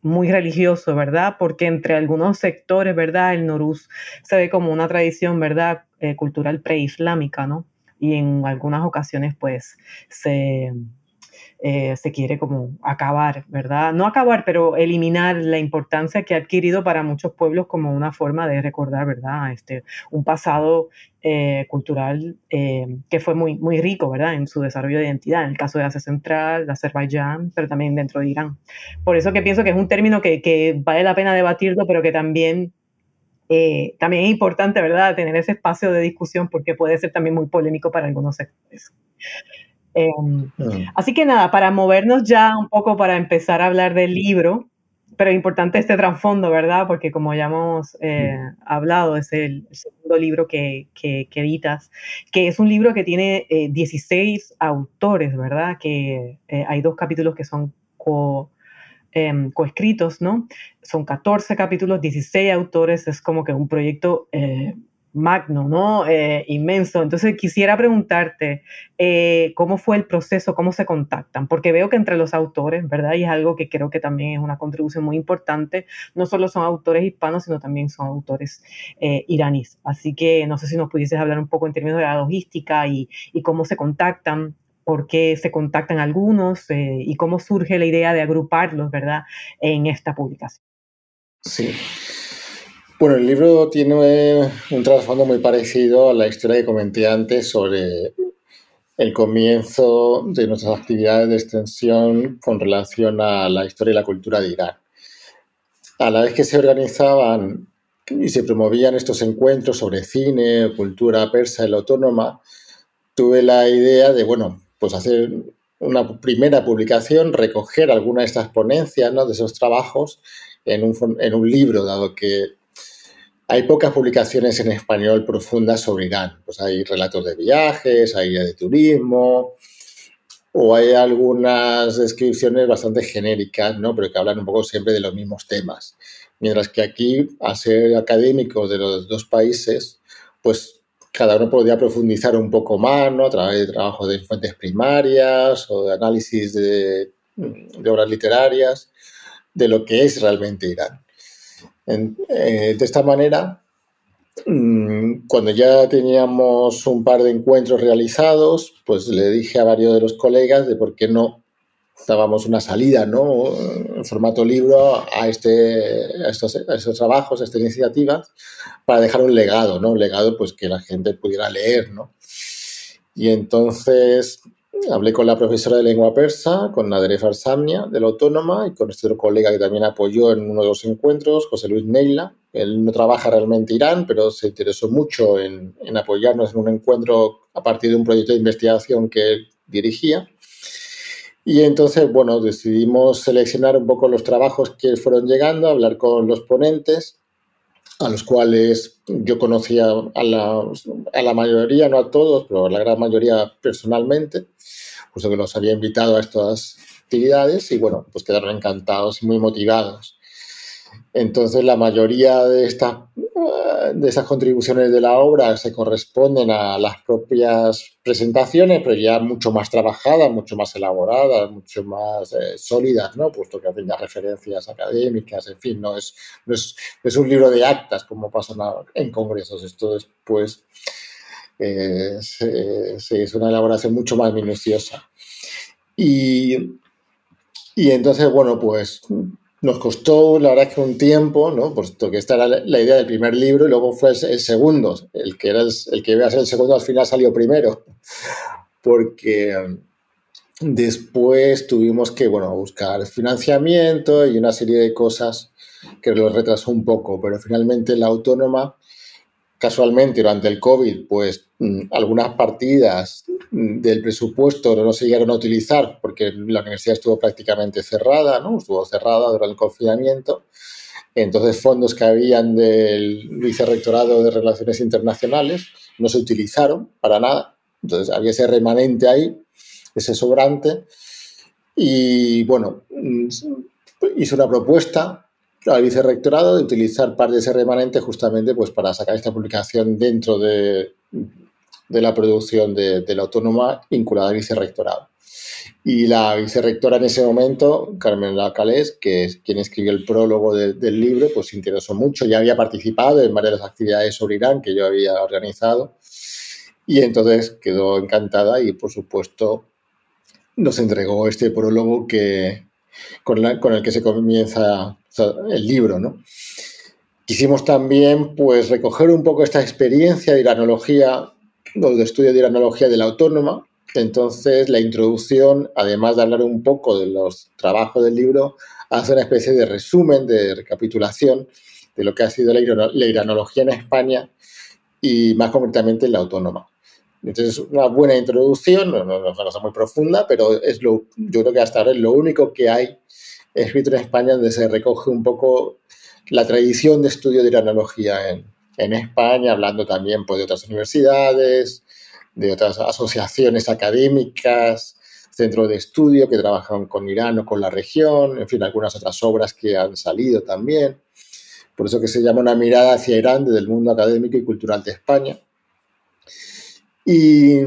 muy religioso, ¿verdad? Porque entre algunos sectores, ¿verdad? El Noruz se ve como una tradición, ¿verdad? Eh, cultural preislámica, ¿no? Y en algunas ocasiones, pues, se, eh, se quiere como acabar, ¿verdad? No acabar, pero eliminar la importancia que ha adquirido para muchos pueblos como una forma de recordar, ¿verdad? Este, un pasado eh, cultural eh, que fue muy, muy rico, ¿verdad? En su desarrollo de identidad, en el caso de Asia Central, de Azerbaiyán, pero también dentro de Irán. Por eso que pienso que es un término que, que vale la pena debatirlo, pero que también también es importante, ¿verdad?, tener ese espacio de discusión porque puede ser también muy polémico para algunos sectores. Em, mm. Así que nada, para movernos ya un poco para empezar a hablar del libro, pero importante este trasfondo, ¿verdad? Porque como ya hemos eh, mm. hablado, es el, segundo libro que, que, editas, que es un libro que tiene 16 eh, autores, ¿verdad? Que eh, hay dos capítulos que son co, em, coescritos, ¿no? Son 14 capítulos, 16 autores, es como que un proyecto magno, ¿no? Eh, inmenso. Entonces quisiera preguntarte eh, cómo fue el proceso, cómo se contactan, porque veo que entre los autores, ¿verdad? Y es algo que creo que también es una contribución muy importante, no solo son autores hispanos, sino también son autores eh, iraníes. Así que no sé si nos pudieses hablar un poco en términos de la logística y, y cómo se contactan, por qué se contactan algunos y cómo surge la idea de agruparlos, ¿verdad? En esta publicación. Sí. Bueno, el libro tiene un trasfondo muy parecido a la historia que comenté antes sobre el comienzo de nuestras actividades de extensión con relación a la historia y la cultura de Irán. A la vez que se organizaban y se promovían estos encuentros sobre cine, cultura persa y la autónoma, tuve la idea de, bueno, pues hacer una primera publicación, recoger alguna de estas ponencias, ¿no? de esos trabajos en un, en un libro, dado que hay pocas publicaciones en español profundas sobre Irán. Pues hay relatos de viajes, hay de turismo, o hay algunas descripciones bastante genéricas, ¿no? Pero que hablan un poco siempre de los mismos temas. Mientras que aquí, a ser académicos de los dos países, pues cada uno podría profundizar un poco más, ¿no? A través de trabajo de fuentes primarias o de análisis de, de obras literarias, de lo que es realmente Irán. Eh, de esta manera, mm, cuando ya teníamos un par de encuentros realizados, pues le dije a varios de los colegas de por qué no dábamos una salida, ¿no? En formato libro a, este, a estos, estos, trabajos, a estas iniciativas, para dejar un legado, ¿no? Un legado pues que la gente pudiera leer, ¿no? Y entonces hablé con la profesora de lengua persa, con Nadere Farsamnia, de la Autónoma, y con otro colega que también apoyó en uno de los encuentros, José Luis Neila. Él no trabaja realmente en Irán, pero se interesó mucho en, en apoyarnos en un encuentro a partir de un proyecto de investigación que él dirigía. Y entonces, bueno, decidimos seleccionar un poco los trabajos que fueron llegando, hablar con los ponentes a los cuales yo conocía a la, a la, mayoría, no a todos, pero a la gran mayoría personalmente, puesto que los había invitado a estas actividades y bueno, pues quedaron encantados y muy motivados. Entonces la mayoría de estas de esas contribuciones de la obra se corresponden a las propias presentaciones, pero ya mucho más trabajadas, mucho más elaboradas, mucho más eh, sólidas, ¿no? Puesto que hacen ya referencias académicas, en fin, no es, no es, un libro de actas como pasa en congresos, esto después eh, es una elaboración mucho más minuciosa. Y, y entonces, bueno, pues nos costó, la verdad, que un tiempo, ¿no? Puesto que esta era la idea del primer libro y luego fue el, segundo. El que, era el, que iba a ser el segundo al final salió primero. *laughs* Porque um, después tuvimos que, bueno, buscar financiamiento y una serie de cosas que lo retrasó un poco. Pero finalmente la autónoma, casualmente durante el COVID, pues mm, algunas partidas del presupuesto no se llegaron a utilizar porque la universidad estuvo prácticamente cerrada, ¿no? Estuvo cerrada durante el confinamiento. Entonces, fondos que habían del Vicerrectorado de Relaciones Internacionales no se utilizaron para nada. Entonces, había ese remanente ahí, ese sobrante. Y bueno, hizo una propuesta al Vicerrectorado de utilizar parte de ese remanente justamente pues, para sacar esta publicación dentro de, de la producción de, la autónoma vinculada al vicerrectorado. Y la vicerrectora en ese momento, Carmen Lacalés, que es quien escribió el prólogo del libro, pues se interesó mucho. Ya había participado en varias de las actividades sobre Irán que yo había organizado. Y entonces quedó encantada y, por supuesto, nos entregó este prólogo que, con, el que se comienza el libro, ¿no? Quisimos también pues, recoger un poco esta experiencia de iranología, o de estudio de iranología de la autónoma. Entonces, la introducción, además de hablar un poco de los trabajos del libro, hace una especie de resumen, de recapitulación de lo que ha sido la, iranología en España y más concretamente en la autónoma. Entonces, una buena introducción, no, es una cosa muy profunda, pero es lo, yo creo que hasta ahora es lo único que hay escrito en España donde se recoge un poco la tradición de estudio de iranología en, en España, hablando también pues, de otras universidades, de otras asociaciones académicas, centros de estudio que trabajan con Irán o con la región, en fin, algunas otras obras que han salido también. Por eso que se llama una mirada hacia Irán desde el mundo académico y cultural de España. Y,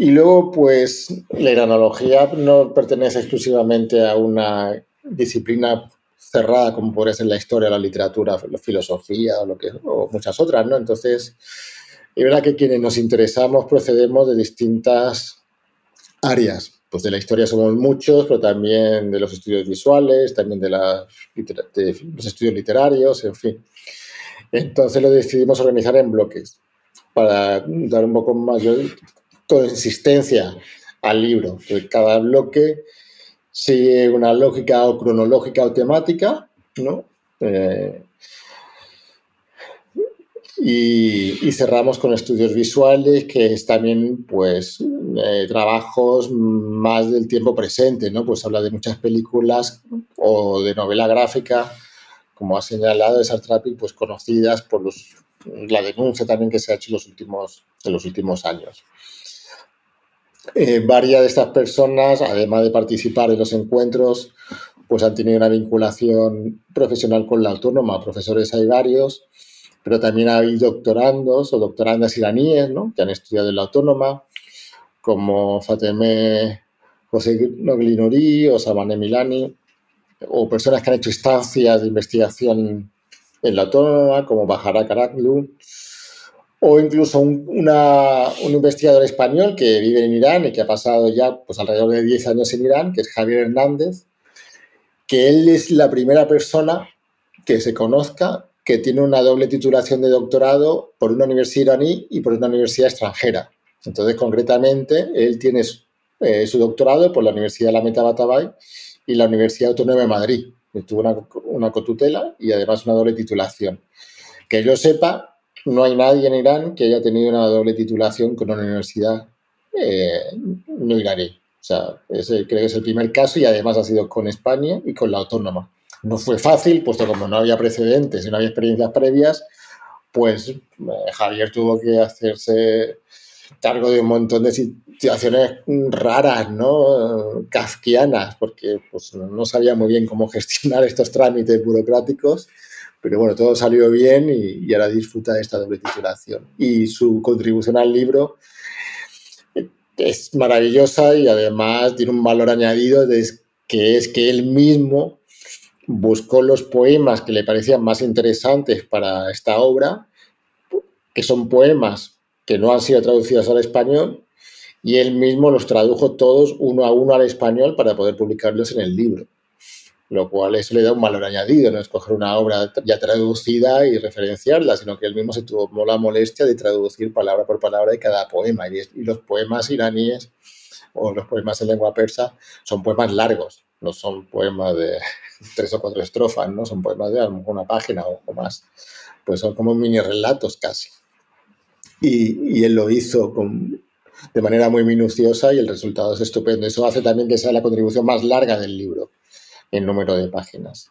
y luego, pues, la iranología no pertenece exclusivamente a una disciplina cerrada como podría ser la historia, la literatura, la filosofía o, lo que, o muchas otras, ¿no? Entonces, es verdad que quienes nos interesamos procedemos de distintas áreas. Pues de la historia somos muchos, pero también de los estudios visuales, también de, la, de los estudios literarios, en fin. Entonces lo decidimos organizar en bloques para dar un poco mayor consistencia al libro. Que cada bloque sigue una lógica o cronológica o temática, ¿no? Eh, y, cerramos con estudios visuales, que es también, pues, eh, trabajos más del tiempo presente, ¿no? Pues habla de muchas películas o de novela gráfica, como ha señalado Sartrapi, pues conocidas por la denuncia también que se ha hecho en los últimos años. Eh, varias de estas personas, además de participar en los encuentros, pues han tenido una vinculación profesional con la autónoma. Profesores hay varios, pero también hay doctorandos o doctorandas iraníes ¿no? que han estudiado en la autónoma, como Fateme José Noglinori o Samane Milani, o personas que han hecho instancias de investigación en la autónoma, como Bajara Karaklu, o incluso un, investigador español que vive en Irán y que ha pasado ya pues, alrededor de 10 años en Irán, que es Javier Hernández, que él es la primera persona que se conozca que tiene una doble titulación de doctorado por una universidad iraní y por una universidad extranjera. Entonces, concretamente, él tiene eh, su doctorado por la Universidad de la Metabatabay y la Universidad Autónoma de Madrid tuvo una, una cotutela y además una doble titulación. Que yo sepa, no hay nadie en Irán que haya tenido una doble titulación con una universidad eh, no iraní. O sea, ese creo que es el primer caso y además ha sido con España y con la autónoma. No fue fácil, puesto como no había precedentes y no había experiencias previas, pues eh, Javier tuvo que hacerse cargo de un montón de situaciones raras, ¿no? Kafkianas, porque pues, no sabía muy bien cómo gestionar *laughs* estos trámites burocráticos. Pero bueno, todo salió bien y, ahora disfruta de esta doble titulación. Y su contribución al libro es maravillosa y además tiene un valor añadido de que es que él mismo buscó los poemas que le parecían más interesantes para esta obra, que son poemas que no han sido traducidas al español y él mismo los tradujo todos uno a uno al español para poder publicarlos en el libro. Lo cual eso le da un valor añadido, no es coger una obra ya traducida y referenciarla, sino que él mismo se tuvo la molestia de traducir palabra por palabra de cada poema. Y, los poemas iraníes o los poemas en lengua persa son poemas largos, no son poemas de *laughs* tres o cuatro estrofas, ¿no? Son poemas de una página o más. Pues son como mini relatos casi y, él lo hizo con, de manera muy minuciosa y el resultado es estupendo. Eso hace también que sea la contribución más larga del libro en número de páginas.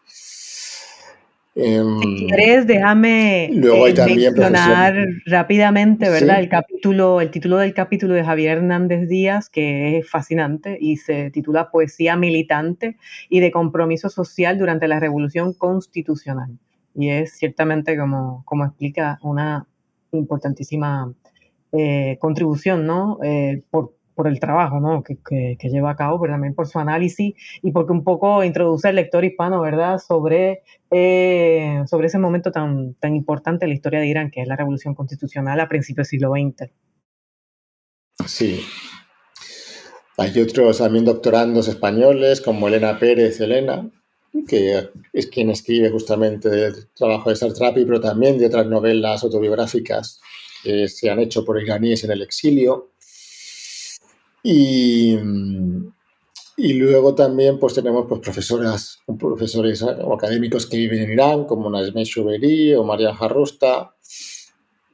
Em, si quieres, déjame luego eh, mencionar rápidamente, ¿verdad? El capítulo, el título del capítulo de Javier Hernández Díaz, que es fascinante y se titula Poesía militante y de compromiso social durante la Revolución Constitucional. Y es ciertamente, como, como explica, una importantísima eh, contribución, ¿no? Eh, por por el trabajo ¿no? que, que, lleva a cabo, pero también por su análisis y porque un poco introduce al lector hispano, ¿verdad?, sobre, eh, sobre ese momento tan, tan importante en la historia de Irán, que es la revolución constitucional a principios del siglo XX. Sí. Hay otros también doctorandos españoles, como Elena Pérez, Elena, que es quien escribe justamente el trabajo de Sartrapi, pero también de otras novelas autobiográficas que se han hecho por iraníes en el exilio. Y, y luego también pues tenemos pues, profesoras, profesores o académicos que viven en Irán, como Nazmeh Chouberi o María Jarrusta,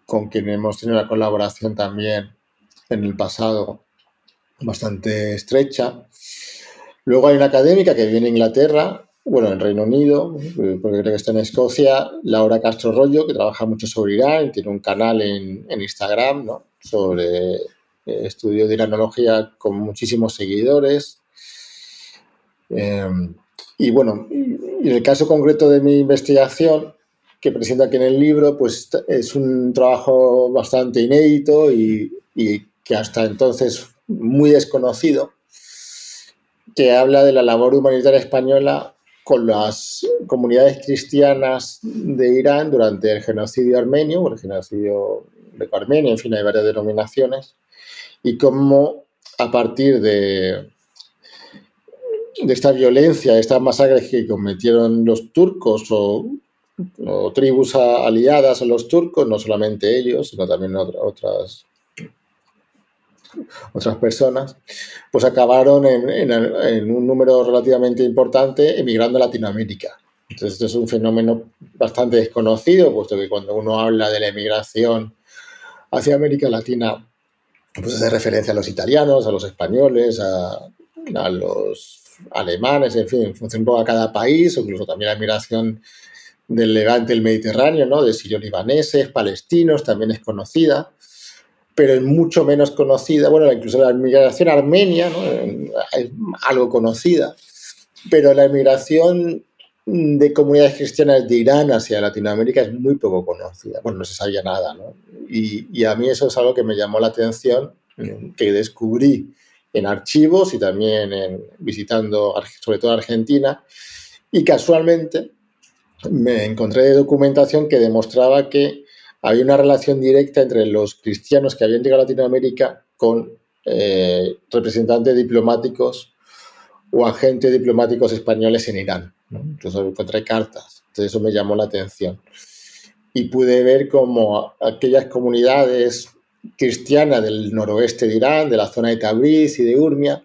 con quien hemos tenido una colaboración también en el pasado bastante estrecha. Luego hay una académica que vive en Inglaterra, bueno, en Reino Unido, porque creo que está en Escocia, Laura Castro Rollo, que trabaja mucho sobre Irán, tiene un canal en, en Instagram ¿no? sobre eh, estudio de iranología con muchísimos seguidores. Em, y bueno, en el caso concreto de mi investigación, que presento aquí en el libro, pues es un trabajo bastante inédito y, y que hasta entonces muy desconocido, que habla de la labor humanitaria española con las comunidades cristianas de Irán durante el genocidio armenio, o el genocidio de Armenia, en fin, hay varias denominaciones, y cómo a partir de, de esta violencia, de estas masacres que cometieron los turcos o, tribus aliadas a los turcos, no solamente ellos, sino también otras, otras personas, pues acabaron en, un número relativamente importante emigrando a Latinoamérica. Entonces, esto es un fenómeno bastante desconocido, puesto que cuando uno habla de la emigración hacia América Latina, pues hace referencia a los italianos, a los españoles, a, los alemanes, en fin, funciona un poco a cada país, incluso también la migración del Levante, el Mediterráneo, ¿no? de sirio-libaneses, palestinos, también es conocida, pero es mucho menos conocida, bueno, incluso la migración armenia ¿no? es algo conocida, pero la migración de comunidades cristianas de Irán hacia Latinoamérica es muy poco conocida. Bueno, no se sabía nada, ¿no? Y, a mí eso es algo que me llamó la atención, que descubrí en archivos y también en, visitando sobre todo Argentina. Y casualmente me encontré de documentación que demostraba que había una relación directa entre los cristianos que habían llegado a Latinoamérica con eh, representantes diplomáticos o agentes diplomáticos españoles en Irán. Incluso encontré cartas. Entonces eso me llamó la atención. Y pude ver cómo aquellas comunidades cristianas del noroeste de Irán, de la zona de Tabriz y de Urmia,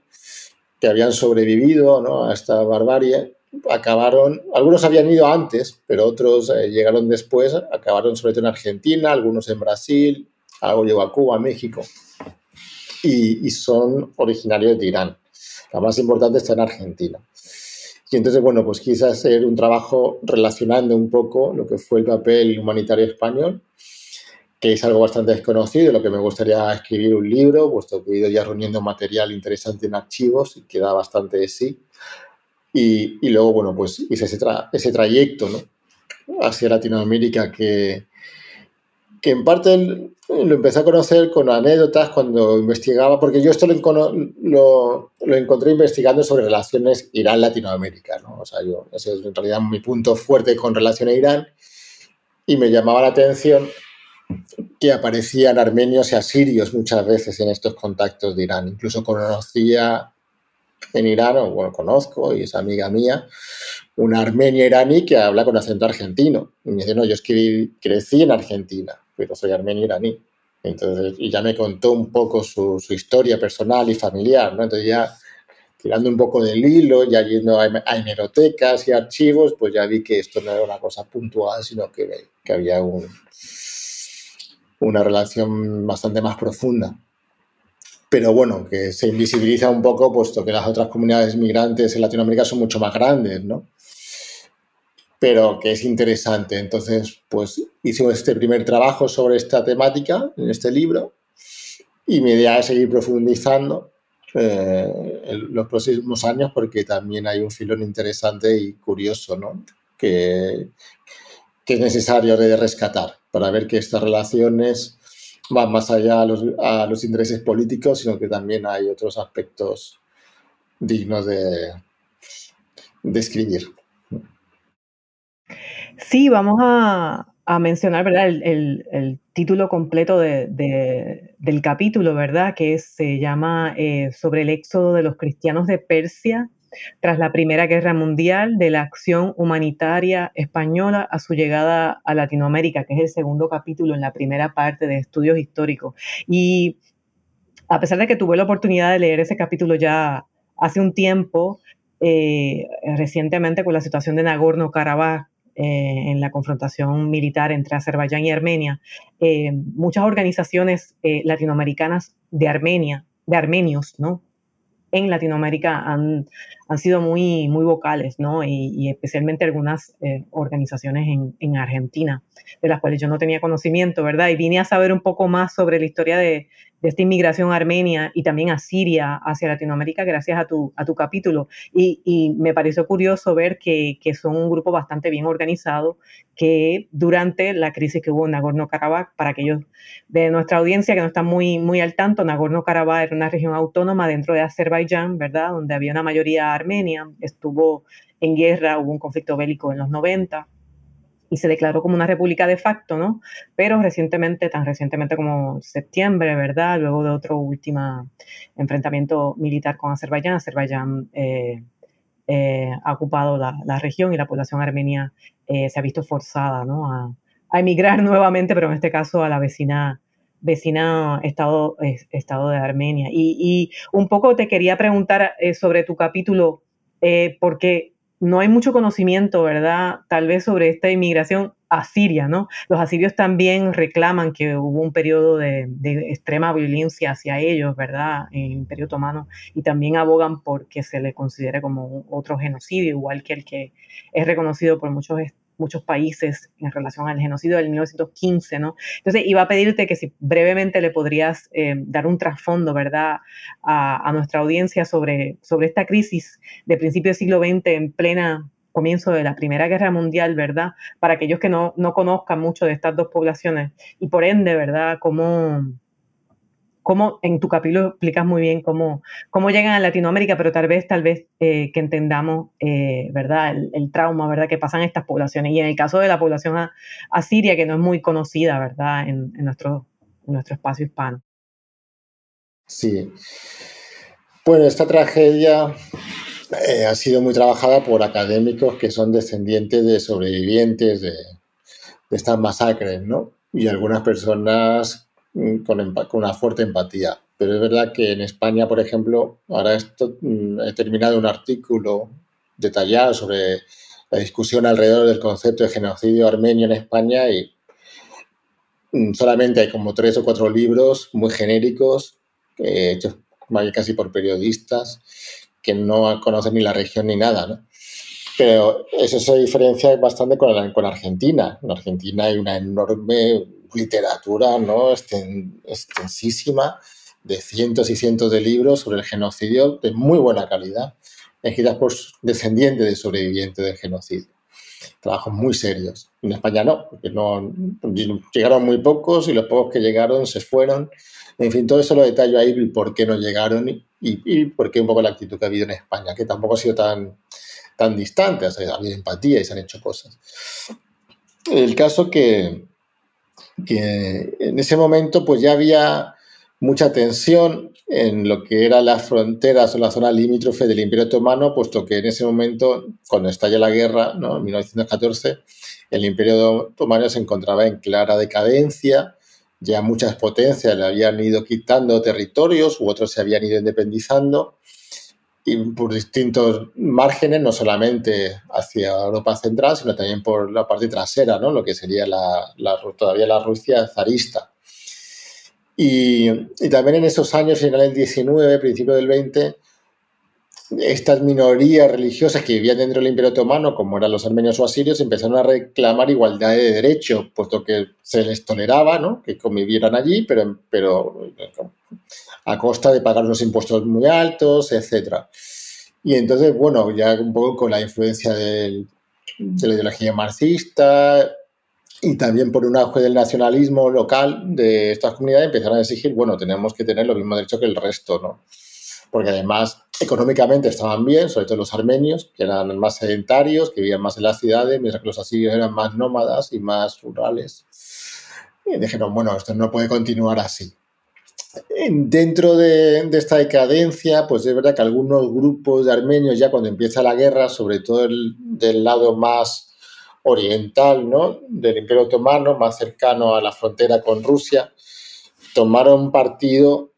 que habían sobrevivido a esta barbarie, acabaron, algunos habían ido antes, pero otros eh, llegaron después, acabaron sobre todo en Argentina, algunos en Brasil, algo llegó a Cuba, México, y son originarios de Irán. La más importante está en Argentina. Y entonces, bueno, pues quise hacer un trabajo relacionando un poco lo que fue el papel humanitario español, que es algo bastante desconocido, lo que me gustaría escribir un libro, puesto que he ido ya reuniendo material interesante en archivos y queda bastante de sí. Y, y luego, bueno, pues hice ese, ese trayecto ¿no? hacia Latinoamérica que, que en parte lo empecé a conocer con anécdotas cuando investigaba, porque yo esto lo, lo, lo encontré investigando sobre relaciones Irán-Latinoamérica, ¿no? O sea, yo, ese es en realidad mi punto fuerte con relación a Irán, y me llamaba la atención que aparecían armenios y asirios muchas veces en estos contactos de Irán. Incluso conocía en Irán, o bueno, conozco, y es amiga mía, una armenia iraní que habla con acento argentino. Y me dice, no, yo es que crecí en Argentina pero soy armenio iraní. Entonces, y ya me contó un poco su, su, historia personal y familiar, ¿no? Entonces ya tirando un poco del hilo, ya yendo a, hemerotecas y archivos, pues ya vi que esto no era una cosa puntual, sino que, que había un, una relación bastante más profunda. Pero bueno, que se invisibiliza un poco, puesto que las otras comunidades migrantes en Latinoamérica son mucho más grandes, ¿no? Pero que es interesante. Entonces, pues hicimos este primer trabajo sobre esta temática en este libro y mi idea es seguir profundizando eh, en los próximos años porque también hay un filón interesante y curioso, ¿no? Que, que es necesario de rescatar para ver que estas relaciones va más allá a los, a los intereses políticos, sino que también hay otros aspectos dignos de, de. Sí, vamos a, mencionar, ¿verdad? El, título completo del capítulo, ¿verdad? Que se llama eh, Sobre el éxodo de los cristianos de Persia tras la Primera Guerra Mundial, de la acción humanitaria española a su llegada a Latinoamérica, que es el segundo capítulo en la primera parte de estudios históricos. Y a pesar de que tuve la oportunidad de leer ese capítulo ya hace un tiempo, eh, recientemente con la situación de Nagorno-Karabaj, eh, en la confrontación militar entre Azerbaiyán y Armenia, eh, muchas organizaciones latinoamericanas de Armenia, de armenios, ¿no? en Latinoamérica han, han sido muy, muy vocales, ¿no? Y, especialmente algunas eh, organizaciones en, en, Argentina, de las cuales yo no tenía conocimiento, ¿verdad? Y vine a saber un poco más sobre la historia de, de esta inmigración armenia y también a Siria hacia Latinoamérica gracias a tu, a tu capítulo. Y, y me pareció curioso ver que, que, son un grupo bastante bien organizado, que durante la crisis que hubo en Nagorno-Karabaj, para aquellos de nuestra audiencia que no están muy, muy al tanto, Nagorno-Karabaj era una región autónoma dentro de Azerbaiyán, ¿verdad? Donde había una mayoría armenia, estuvo en guerra, hubo un conflicto bélico en los 90 y se declaró como una república de facto, ¿no? Pero recientemente, tan recientemente como septiembre, ¿verdad? Luego de otro último enfrentamiento militar con Azerbaiyán, Azerbaiyán eh, eh, ha ocupado la, región y la población armenia eh, se ha visto forzada, ¿no? A, emigrar *laughs* nuevamente, pero en este caso a la vecina vecina estado, estado de Armenia. Y, y, un poco te quería preguntar sobre tu capítulo, porque no hay mucho conocimiento, ¿verdad? Tal vez sobre esta inmigración asiria, ¿no? Los asirios también reclaman que hubo un periodo de, extrema violencia hacia ellos, ¿verdad? En el Imperio Otomano y también abogan por que se le considere como otro genocidio, igual que el que es reconocido por muchos muchos países en relación al genocidio del 1915, ¿no? Entonces, iba a pedirte que si brevemente le podrías eh, dar un trasfondo, ¿verdad?, a, nuestra audiencia sobre, sobre esta crisis de principio del siglo XX en plena comienzo de la Primera Guerra Mundial, ¿verdad? Para aquellos que no, no conozcan mucho de estas dos poblaciones y por ende, ¿verdad?, cómo cómo en tu capítulo explicas muy bien cómo, cómo llegan a Latinoamérica, pero tal vez, tal vez eh, que entendamos, eh, ¿verdad?, el, trauma, ¿verdad?, que pasan estas poblaciones. Y en el caso de la población asiria, que no es muy conocida, ¿verdad?, en, nuestro, nuestro espacio hispano. Sí. Bueno, esta tragedia eh, ha sido muy trabajada por académicos que son descendientes de sobrevivientes de, de estas masacres, ¿no? Y algunas personas Mm, con, una fuerte empatía. Pero es verdad que en España, por ejemplo, ahora esto, mm, he terminado un artículo detallado sobre la discusión alrededor del concepto de genocidio armenio en España y mm, solamente hay como tres o cuatro libros muy genéricos, hechos casi por periodistas, que no conocen ni la región ni nada, Pero eso se diferencia bastante con, con Argentina. En Argentina hay una enorme literatura ¿no? extensísima de cientos y cientos de libros sobre el genocidio de muy buena calidad, escritas por descendientes de sobrevivientes del genocidio. Trabajos muy serios. En España no, porque no, llegaron muy pocos y los pocos que llegaron se fueron. En fin, todo eso lo detallo ahí, por qué no llegaron y, y, por qué un poco la actitud que ha habido en España, que tampoco ha sido tan, tan distante, ha habido empatía y se han hecho cosas. El caso que, que en ese momento pues ya había mucha tensión en lo que eran las fronteras o la zona limítrofe del Imperio Otomano, puesto que en ese momento, cuando estalla la guerra, ¿no? en 1914, el Imperio Otomano se encontraba en clara decadencia, ya muchas potencias le habían ido quitando territorios u otros se habían ido independizando y por distintos márgenes, no solamente hacia Europa Central, sino también por la parte trasera, ¿no? lo que sería la, todavía la Rusia zarista. Y, y, también en esos años, final del 19, principio del 20, estas minorías religiosas que vivían dentro del Imperio Otomano, como eran los armenios o asirios, empezaron a reclamar igualdad de derechos, puesto que se les toleraba ¿no? que convivieran allí, pero, pero a costa de pagar unos impuestos muy altos, etc. Y entonces, bueno, ya un poco con la influencia de la ideología marxista, y también por un auge del nacionalismo local de estas comunidades empezaron a exigir, bueno, tenemos que tener los mismos derechos que el resto, ¿no? Porque además económicamente estaban bien, sobre todo los armenios, que eran más sedentarios, que vivían más en las ciudades, mientras que los asirios eran más nómadas y más rurales. Y dijeron, bueno, esto no puede continuar así. Dentro de, esta decadencia, pues es verdad que algunos grupos de armenios ya cuando empieza la guerra, sobre todo el, del lado más oriental ¿no? del Imperio Otomano, más cercano a la frontera con Rusia, tomaron partido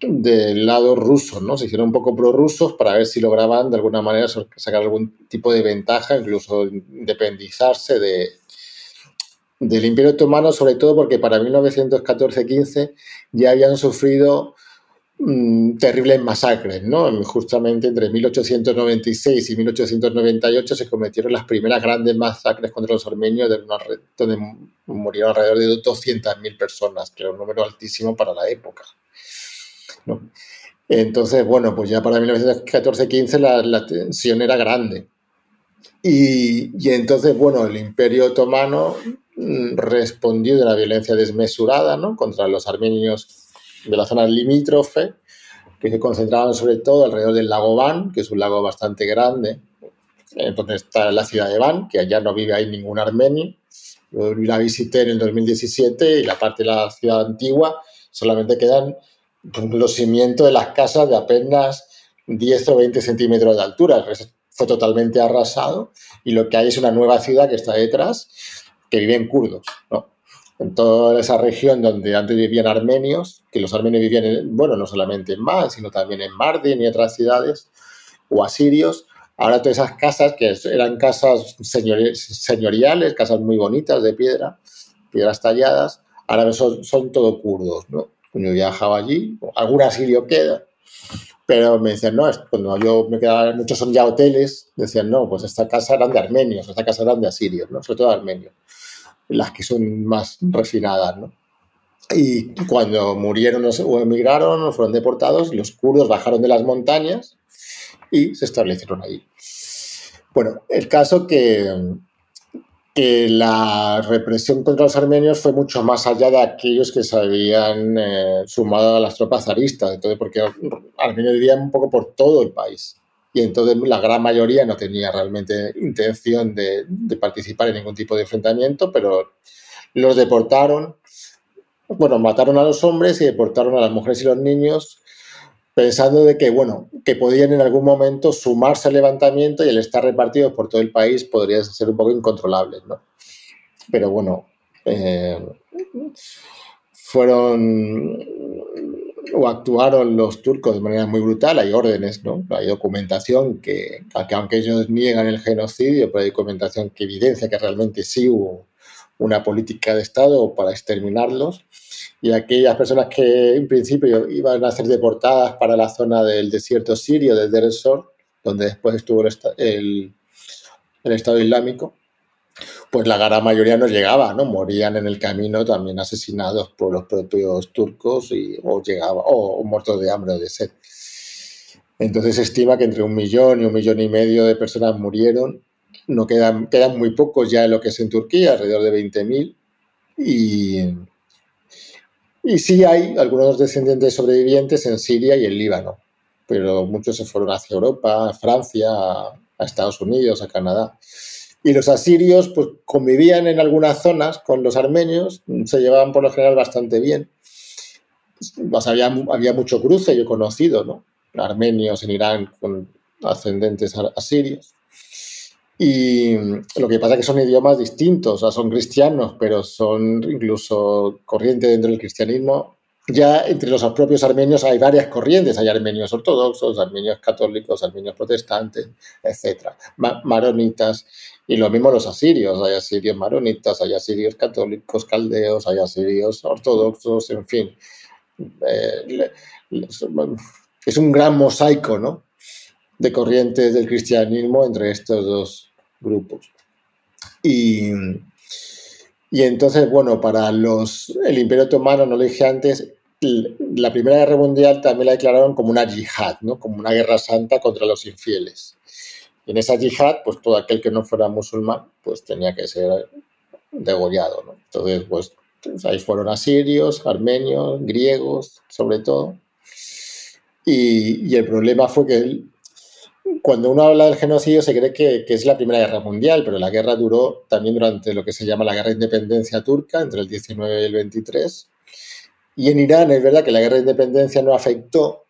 del lado ruso, ¿no? Se hicieron un poco prorrusos para ver si lograban de alguna manera sacar algún tipo de ventaja, incluso independizarse de, del Imperio Otomano, sobre todo porque para 1914-15 ya habían sufrido mm, terribles masacres, ¿no? Justamente entre 1896 y 1898 se cometieron las primeras grandes masacres contra los armenios, donde murieron alrededor de 200.000 personas, que era un número altísimo para la época. Entonces, bueno, pues ya para 1914-15 la, la, tensión era grande. Y, y, entonces, bueno, el Imperio Otomano mm, respondió de la violencia desmesurada ¿no? contra los armenios de la zona limítrofe, que se concentraban sobre todo alrededor del lago Van, que es un lago bastante grande. Entonces está la ciudad de Van, que allá no vive ahí ningún armenio. Yo la visité en el 2017 y la parte de la ciudad antigua solamente quedan los cimientos de las casas de apenas 10 o 20 centímetros de altura. Fue totalmente arrasado y lo que hay es una nueva ciudad que está detrás que viven kurdos. ¿no? En toda esa región donde antes vivían armenios, que los armenios vivían, bueno, no solamente en Man, sino también en Mardin y otras ciudades, o asirios, ahora todas esas casas que eran casas señoriales, casas muy bonitas de piedra, piedras talladas, ahora son, son todo kurdos, ¿no? Yo viajaba allí, algún asirio queda, pero me decían, no, cuando yo me quedaba, muchos son ya hoteles, decían, no, pues esta casa eran de armenios, esta casa eran de asirios, ¿no? sobre todo de armenios, las que son más refinadas. ¿no? Y cuando murieron o emigraron o fueron deportados, los kurdos bajaron de las montañas y se establecieron ahí. Bueno, el caso que, que la represión contra los armenios fue mucho más allá de aquellos que se habían eh, sumado a las tropas zaristas, entonces porque armenios vivían un poco por todo el país. Y entonces la gran mayoría no tenía realmente intención de, de participar en ningún tipo de enfrentamiento, pero los deportaron, bueno, mataron a los hombres y deportaron a las mujeres y los niños pensando de que, bueno, que podían en algún momento sumarse al levantamiento y el estar repartidos por todo el país podría ser un poco incontrolable, ¿no? Pero bueno, eh, fueron o actuaron los turcos de manera muy brutal, hay órdenes, ¿no? Hay documentación que, que aunque ellos niegan el genocidio, pero hay documentación que evidencia que realmente sí hubo una política de Estado para exterminarlos y aquellas personas que en principio iban a ser deportadas para la zona del desierto sirio, del Deir donde después estuvo el, el, Estado Islámico, pues la gran mayoría no llegaba, ¿no? Morían en el camino también asesinados por los propios turcos o, llegaba, o, muertos de hambre o de sed. Entonces se estima que entre un millón y un millón y medio de personas murieron. No quedan, quedan muy pocos ya en lo que es en Turquía, alrededor de 20.000. Y, y sí hay algunos descendientes sobrevivientes en Siria y en Líbano, pero muchos se fueron hacia Europa, a Francia, a, Estados Unidos, a Canadá. Y los asirios pues convivían en algunas zonas con los armenios, se llevaban por lo general bastante bien. Pues, había, había mucho cruce, yo he conocido, ¿no? Armenios en Irán con ascendentes asirios. Y lo que pasa es que son idiomas distintos, o sea, son cristianos, pero son incluso corrientes dentro del cristianismo. Ya entre los propios armenios hay varias corrientes, hay armenios ortodoxos, armenios católicos, armenios protestantes, etc. maronitas, y lo mismo los asirios, hay asirios maronitas, hay asirios católicos, caldeos, hay asirios ortodoxos, en fin. Eh, es un gran mosaico, ¿no? de corrientes del cristianismo entre estos dos grupos. Y, y entonces, bueno, para los, el Imperio Otomano, no lo dije antes, la Primera Guerra Mundial también la declararon como una yihad, ¿no? como una guerra santa contra los infieles. Y en esa yihad, pues todo aquel que no fuera musulmán, pues tenía que ser degollado. ¿no? Entonces, pues ahí fueron asirios, armenios, griegos, sobre todo. Y, y el problema fue que cuando uno habla del genocidio se cree que, que, es la Primera Guerra Mundial, pero la guerra duró también durante lo que se llama la Guerra de Independencia Turca, entre el 19 y el 23. Y en Irán es verdad que la Guerra de Independencia no afectó,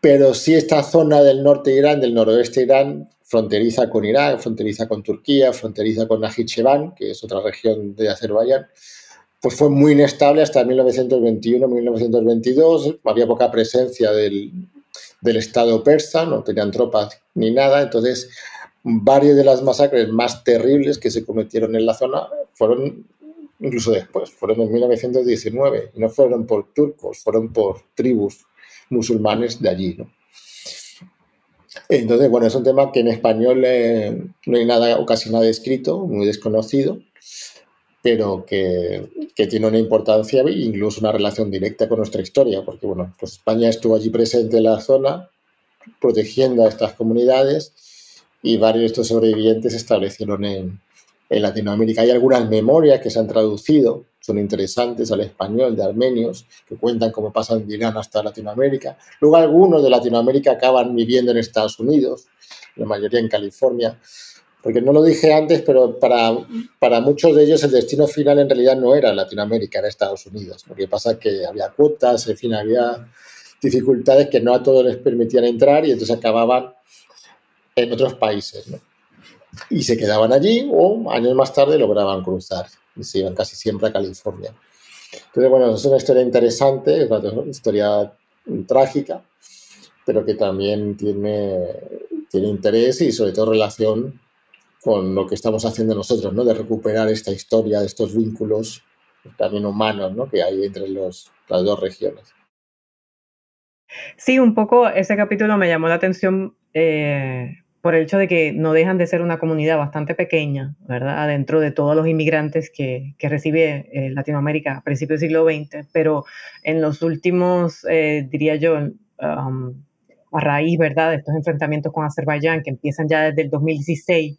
pero sí esta zona del norte de Irán, del noroeste de Irán, fronteriza con Irán, fronteriza con Turquía, fronteriza con Najicheván, que es otra región de Azerbaiyán, pues fue muy inestable hasta 1921-1922, había poca presencia del, del Estado persa, no tenían tropas ni nada, entonces varias de las masacres más terribles que se cometieron en la zona fueron incluso después, fueron en 1919, y no fueron por turcos, fueron por tribus musulmanes de allí. ¿no? Entonces, bueno, es un tema que en español eh, no hay nada o casi nada escrito, muy desconocido, pero que, que, tiene una importancia e incluso una relación directa con nuestra historia, porque bueno, pues España estuvo allí presente en la zona, protegiendo a estas comunidades, y varios de estos sobrevivientes se establecieron en, en Latinoamérica. Hay algunas memorias que se han traducido, son interesantes al español, de armenios, que cuentan cómo pasan de Irán hasta Latinoamérica. Luego algunos de Latinoamérica acaban viviendo en Estados Unidos, la mayoría en California. Porque no lo dije antes, pero para, para muchos de ellos el destino final en realidad no era Latinoamérica, era Estados Unidos. Lo que pasa es que había cuotas, en fin, había dificultades que no a todos les permitían entrar y entonces acababan en otros países. ¿no? y se quedaban allí o años más tarde lograban cruzar y se iban casi siempre a California. Entonces, bueno, es una historia interesante, es una historia trágica, pero que también tiene, tiene interés y sobre todo relación con lo que estamos haciendo nosotros, ¿no? De recuperar esta historia, de estos vínculos también humanos, ¿no? Que hay entre los, las dos regiones. Sí, un poco ese capítulo me llamó la atención eh, por el hecho de que no dejan de ser una comunidad bastante pequeña, ¿verdad? Dentro de todos los inmigrantes que, que recibe eh, Latinoamérica a principios del siglo XX, pero en los últimos, eh, diría yo, um, a raíz, ¿verdad?, de estos enfrentamientos con Azerbaiyán, que empiezan ya desde el 2016,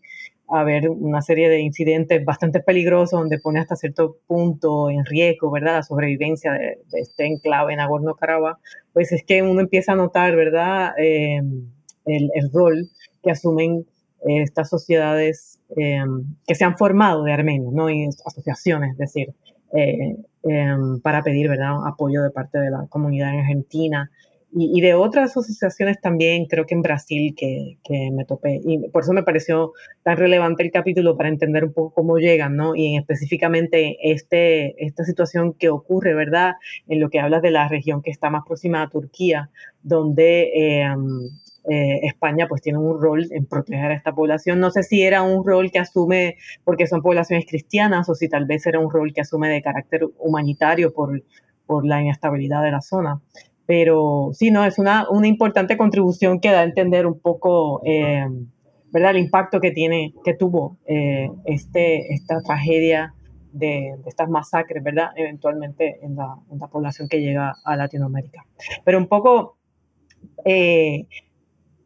a haber una serie de incidentes bastante peligrosos donde pone hasta cierto punto en riesgo, ¿verdad?, la sobrevivencia de, este enclave en Nagorno-Karabaj, pues es que uno empieza a notar, ¿verdad?, el, el rol que asumen eh, estas sociedades em, que se han formado de armenios, ¿no? Y asociaciones, es decir, eh, em, para pedir, ¿verdad?, apoyo de parte de la comunidad en Argentina y, de otras asociaciones también, creo que en Brasil, que, que, me topé. Y por eso me pareció tan relevante el capítulo para entender un poco cómo llegan, ¿no? Y específicamente este, esta situación que ocurre, ¿verdad? En lo que hablas de la región que está más próxima a Turquía, donde em, eh, España pues tiene un rol en proteger a esta población. No sé si era un rol que asume porque son poblaciones cristianas o si tal vez era un rol que asume de carácter humanitario por, por la inestabilidad de la zona. Pero sí, no, es una, una importante contribución que da a entender un poco, eh, ¿verdad?, el impacto que tiene, que tuvo eh, este, esta tragedia de, estas masacres, ¿verdad?, eventualmente en la, en la, población que llega a Latinoamérica. Pero un poco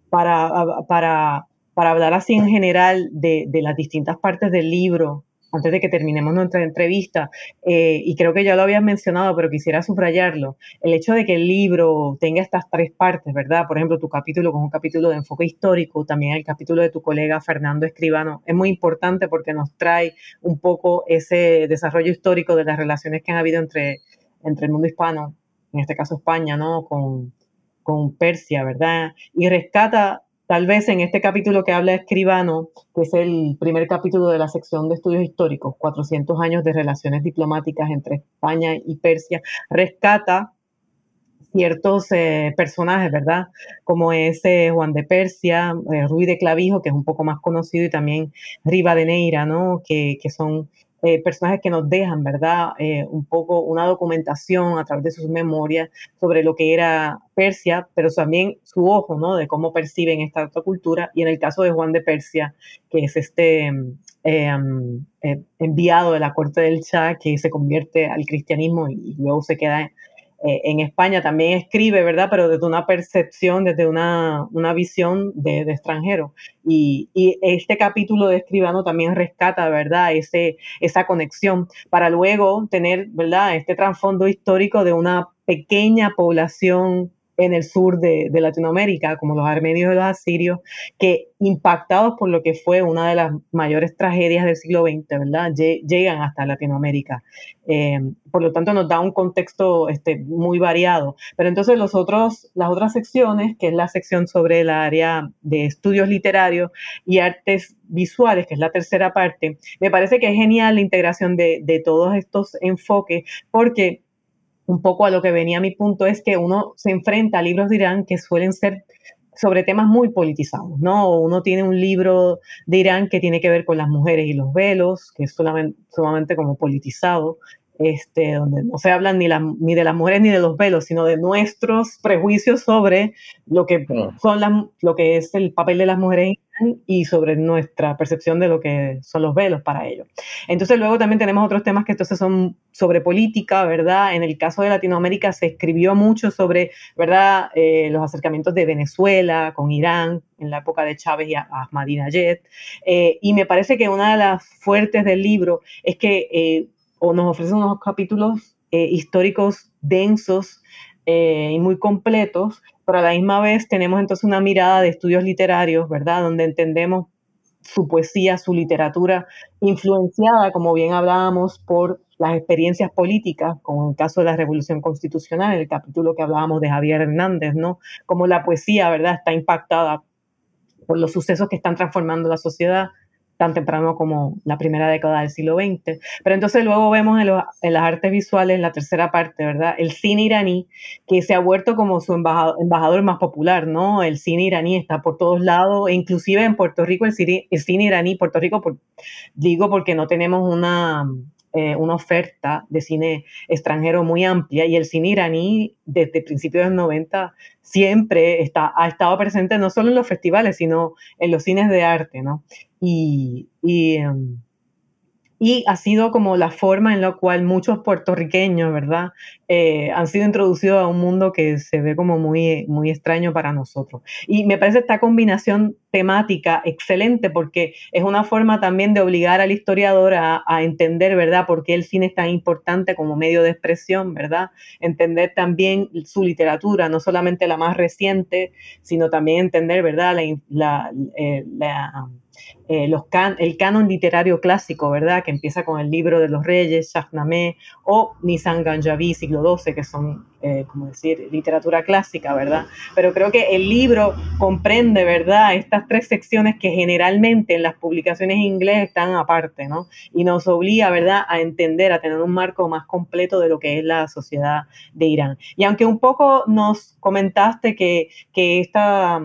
para, para, para hablar así en general de, de, las distintas partes del libro, antes de que terminemos nuestra entrevista, eh, y creo que ya lo habías mencionado, pero quisiera subrayarlo, el hecho de que el libro tenga estas tres partes, ¿verdad? Por ejemplo, tu capítulo con un capítulo de enfoque histórico, también el capítulo de tu colega Fernando Escribano, es muy importante porque nos trae un poco ese desarrollo histórico de las relaciones que han habido entre, entre el mundo hispano, en este caso España, ¿no? Con, con Persia, ¿verdad? Y rescata, tal vez en este capítulo que habla Escribano, que es el primer capítulo de la sección de estudios históricos, 400 años de relaciones diplomáticas entre España y Persia, rescata ciertos eh, personajes, ¿verdad? Como ese Juan de Persia, eh, Ruy de Clavijo, que es un poco más conocido, y también Riva ¿no? Que, que son eh, personajes que nos dejan, ¿verdad? Eh, un poco una documentación a través de sus memorias sobre lo que era Persia, pero también su ojo, ¿no? De cómo perciben esta otra cultura. Y en el caso de Juan de Persia, que es este em, eh, enviado de la corte del Shah, que se convierte al cristianismo y, luego se queda eh, en España también escribe, ¿verdad? Pero desde una percepción, desde una, visión de, extranjero. Y, este capítulo de Escribano también rescata, ¿verdad? Ese, esa conexión para luego tener, ¿verdad? Este trasfondo histórico de una pequeña población en el sur de, Latinoamérica, como los armenios y los asirios, que impactados por lo que fue una de las mayores tragedias del siglo XX, ¿verdad? Llegan hasta Latinoamérica. Eh, por lo tanto, nos da un contexto este, muy variado. Pero entonces los otros, las otras secciones, que es la sección sobre el área de estudios literarios y artes visuales, que es la tercera parte, me parece que es genial la integración de, de todos estos enfoques, porque un poco a lo que venía mi punto es que uno se enfrenta a libros de Irán que suelen ser sobre temas muy politizados, ¿no? Uno tiene un libro de Irán que tiene que ver con las mujeres y los velos, que es solamente, sumamente como politizado, este, donde no se hablan ni, ni de las mujeres ni de los velos, sino de nuestros prejuicios sobre lo que, son las, lo que es el papel de las mujeres y sobre nuestra percepción de lo que son los velos para ellos. Entonces luego también tenemos otros temas que entonces son sobre política, ¿verdad? En el caso de Latinoamérica se escribió mucho sobre, ¿verdad? Eh, los acercamientos de Venezuela con Irán en la época de Chávez y Ahmadinejad. Eh, y me parece que una de las fuertes del libro es que eh, o nos ofrece unos capítulos eh, históricos densos eh, y muy completos, pero a la misma vez tenemos entonces una mirada de estudios literarios, ¿verdad? Donde entendemos su poesía, su literatura, influenciada, como bien hablábamos, por las experiencias políticas, como en el caso de la Revolución Constitucional, en el capítulo que hablábamos de Javier Hernández, ¿no? Como la poesía, ¿verdad?, está impactada por los sucesos que están transformando la sociedad tan temprano como la primera década del siglo XX. Pero entonces luego vemos en, las artes visuales, en la tercera parte, ¿verdad? El cine iraní, que se ha vuelto como su embajador, más popular, ¿no? El cine iraní está por todos lados, e inclusive en Puerto Rico el cine, el cine iraní, Puerto Rico, por, digo porque no tenemos una eh, una oferta de cine extranjero muy amplia y el cine iraní desde principios de los 90 siempre está, ha estado presente no solo en los festivales, sino en los cines de arte, ¿no? Y, y em, y ha sido como la forma en la cual muchos puertorriqueños, ¿verdad?, eh, han sido introducidos a un mundo que se ve como muy, muy extraño para nosotros. Y me parece esta combinación temática excelente porque es una forma también de obligar al historiador a, a entender, ¿verdad?, por qué el cine es tan importante como medio de expresión, ¿verdad? Entender también su literatura, no solamente la más reciente, sino también entender, ¿verdad?, la, eh, la eh, los el canon literario clásico, ¿verdad? Que empieza con el libro de los reyes, Shahnameh, o Nisan Ganjavi, siglo XII, que son, eh, como decir, literatura clásica, ¿verdad? Pero creo que el libro comprende, ¿verdad? Estas tres secciones que generalmente en las publicaciones en inglés están aparte, ¿no? Y nos obliga, ¿verdad?, a entender, a tener un marco más completo de lo que es la sociedad de Irán. Y aunque un poco nos comentaste que, que esta,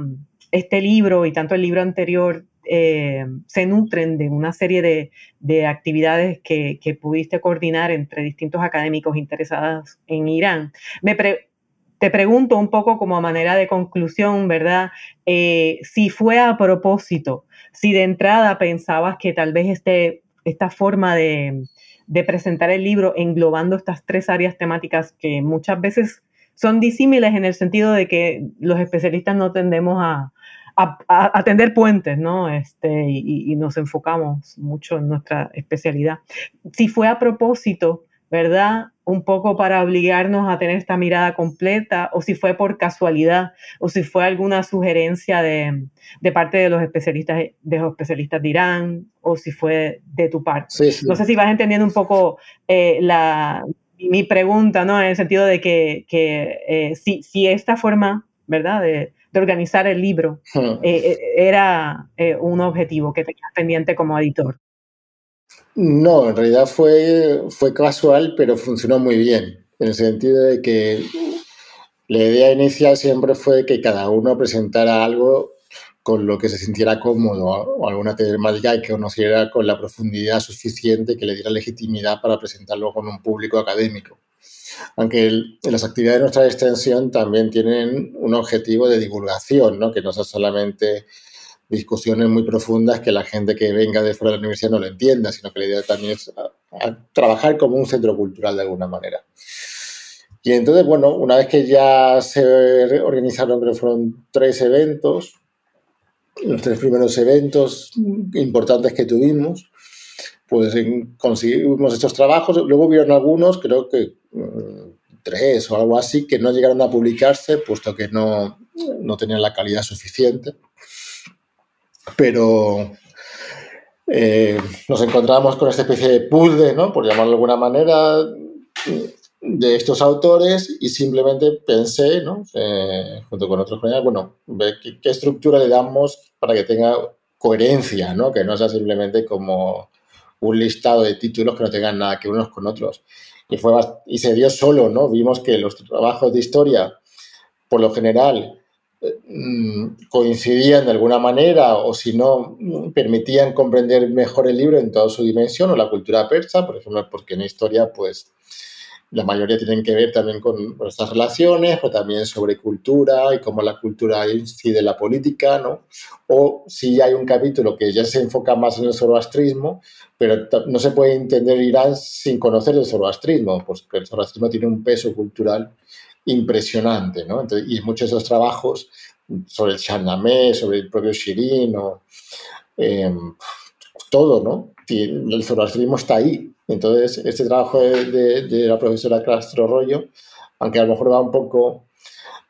este libro y tanto el libro anterior eh, se nutren de una serie de, actividades que, pudiste coordinar entre distintos académicos interesados en Irán. Me te pregunto un poco como a manera de conclusión, ¿verdad? Eh, si fue a propósito, si de entrada pensabas que tal vez este, esta forma de, de presentar el libro englobando estas tres áreas temáticas que muchas veces son disímiles en el sentido de que los especialistas no tendemos a, a, atender puentes, ¿no? Este, y, nos enfocamos mucho en nuestra especialidad. Si fue a propósito, ¿verdad? Un poco para obligarnos a tener esta mirada completa, o si fue por casualidad, o si fue alguna sugerencia de, de parte de los especialistas de los especialistas de Irán, o si fue de tu parte. No sé si vas entendiendo un poco eh, la, mi pregunta, ¿no? En el sentido de que, que eh, si, si esta forma, ¿verdad? De, de organizar el libro *laughs* eh, eh, era eh, un objetivo que tenías pendiente como editor? No, en realidad fue, fue casual, pero funcionó muy bien, en el sentido de que la idea inicial siempre fue que cada uno presentara algo con lo que se sintiera cómodo o alguna temática que conociera con la profundidad suficiente que le diera legitimidad para presentarlo con un público académico aunque las actividades de nuestra extensión también tienen un objetivo de divulgación, ¿no? que no son solamente discusiones muy profundas que la gente que venga de fuera de la universidad no lo entienda, sino que la idea también es trabajar como un centro cultural de alguna manera. Y entonces, bueno, una vez que ya se organizaron, creo que fueron tres eventos, los tres primeros eventos importantes que tuvimos, pues conseguimos estos trabajos. Luego hubieron algunos, creo que mm, tres o algo así, que no llegaron a publicarse, puesto que no, no tenían la calidad suficiente. Pero eh, nos encontramos con esta especie de puzzle, ¿no? por llamarlo de alguna manera, de estos autores y simplemente pensé, ¿no? Eh, junto con otros colegas, bueno, ¿qué, ¿qué, estructura le damos para que tenga coherencia, ¿no? que no sea simplemente como un listado de títulos que no tengan nada que unos con otros. Y, fue, y se dio solo, ¿no? Vimos que los trabajos de historia, por lo general, Mm, coincidían de alguna manera o si no permitían comprender mejor el libro en toda su dimensión o la cultura persa, por ejemplo, porque en historia pues la mayoría tienen que ver también con, estas relaciones, pero también sobre cultura y cómo la cultura incide en la política, ¿no? O si hay un capítulo que ya se enfoca más en el zoroastrismo, pero no se puede entender Irán sin conocer el zoroastrismo, porque el zoroastrismo tiene un peso cultural impresionante, ¿no? y muchos de esos trabajos sobre el Shahnameh, sobre el propio Shirin, o, em, todo, ¿no? El zoroastrismo está ahí. Entonces, este trabajo de, la profesora Castro Rollo, aunque a lo mejor va un poco,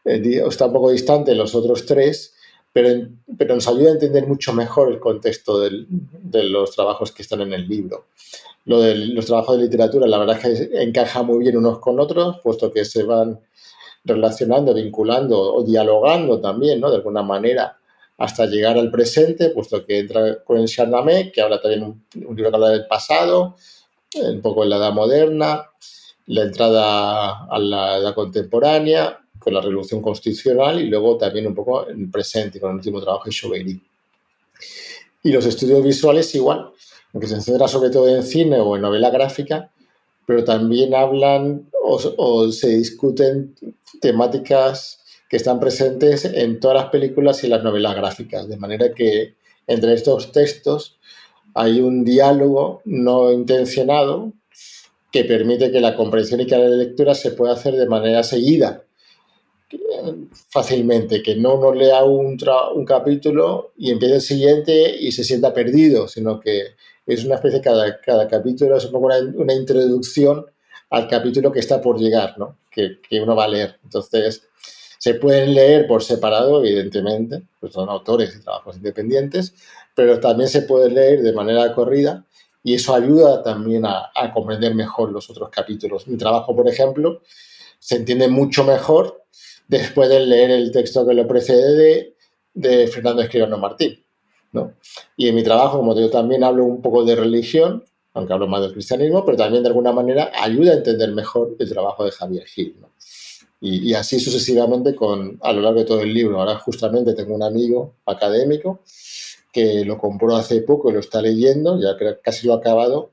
eh, está un poco distante de los otros tres, pero, nos ayuda a entender mucho mejor el contexto de los trabajos que están en el libro. Lo de los trabajos de literatura, la verdad es que encaja muy bien unos con otros, puesto que se van relacionando, vinculando o dialogando también, ¿no? De alguna manera, hasta llegar al presente, puesto que entra con el Shahnameh, que habla también un, libro que habla del pasado, un poco en la edad moderna, la entrada a la edad contemporánea, con la revolución constitucional y luego también un poco en el presente, con el último trabajo de Chauvery. Y los estudios visuales igual, aunque se centra sobre todo en cine o en novela gráfica, pero también hablan o, se discuten temáticas que están presentes en todas las películas y las novelas gráficas, de manera que entre estos textos hay un diálogo no intencionado que permite que la comprensión y que la lectura se pueda hacer de manera seguida, fácilmente, que no uno lea un, un capítulo y empiece el siguiente y se sienta perdido, sino que es una especie, cada, cada capítulo es una, una introducción al capítulo que está por llegar, ¿no? que, que, uno va a leer. Entonces, se pueden leer por separado, evidentemente, pues son autores y trabajos independientes, pero también se pueden leer de manera corrida y eso ayuda también a, comprender mejor los otros capítulos. Mi trabajo, por ejemplo, se entiende mucho mejor después de leer el texto que lo precede de, Fernando Escribano Martín. ¿no? Y en mi trabajo, como yo también hablo un poco de religión, aunque hablo más del cristianismo, pero también de alguna manera ayuda a entender mejor el trabajo de Javier Gil. Y, y, así sucesivamente con, a lo largo de todo el libro. Ahora justamente tengo un amigo académico que lo compró hace poco y lo está leyendo, ya casi lo ha acabado,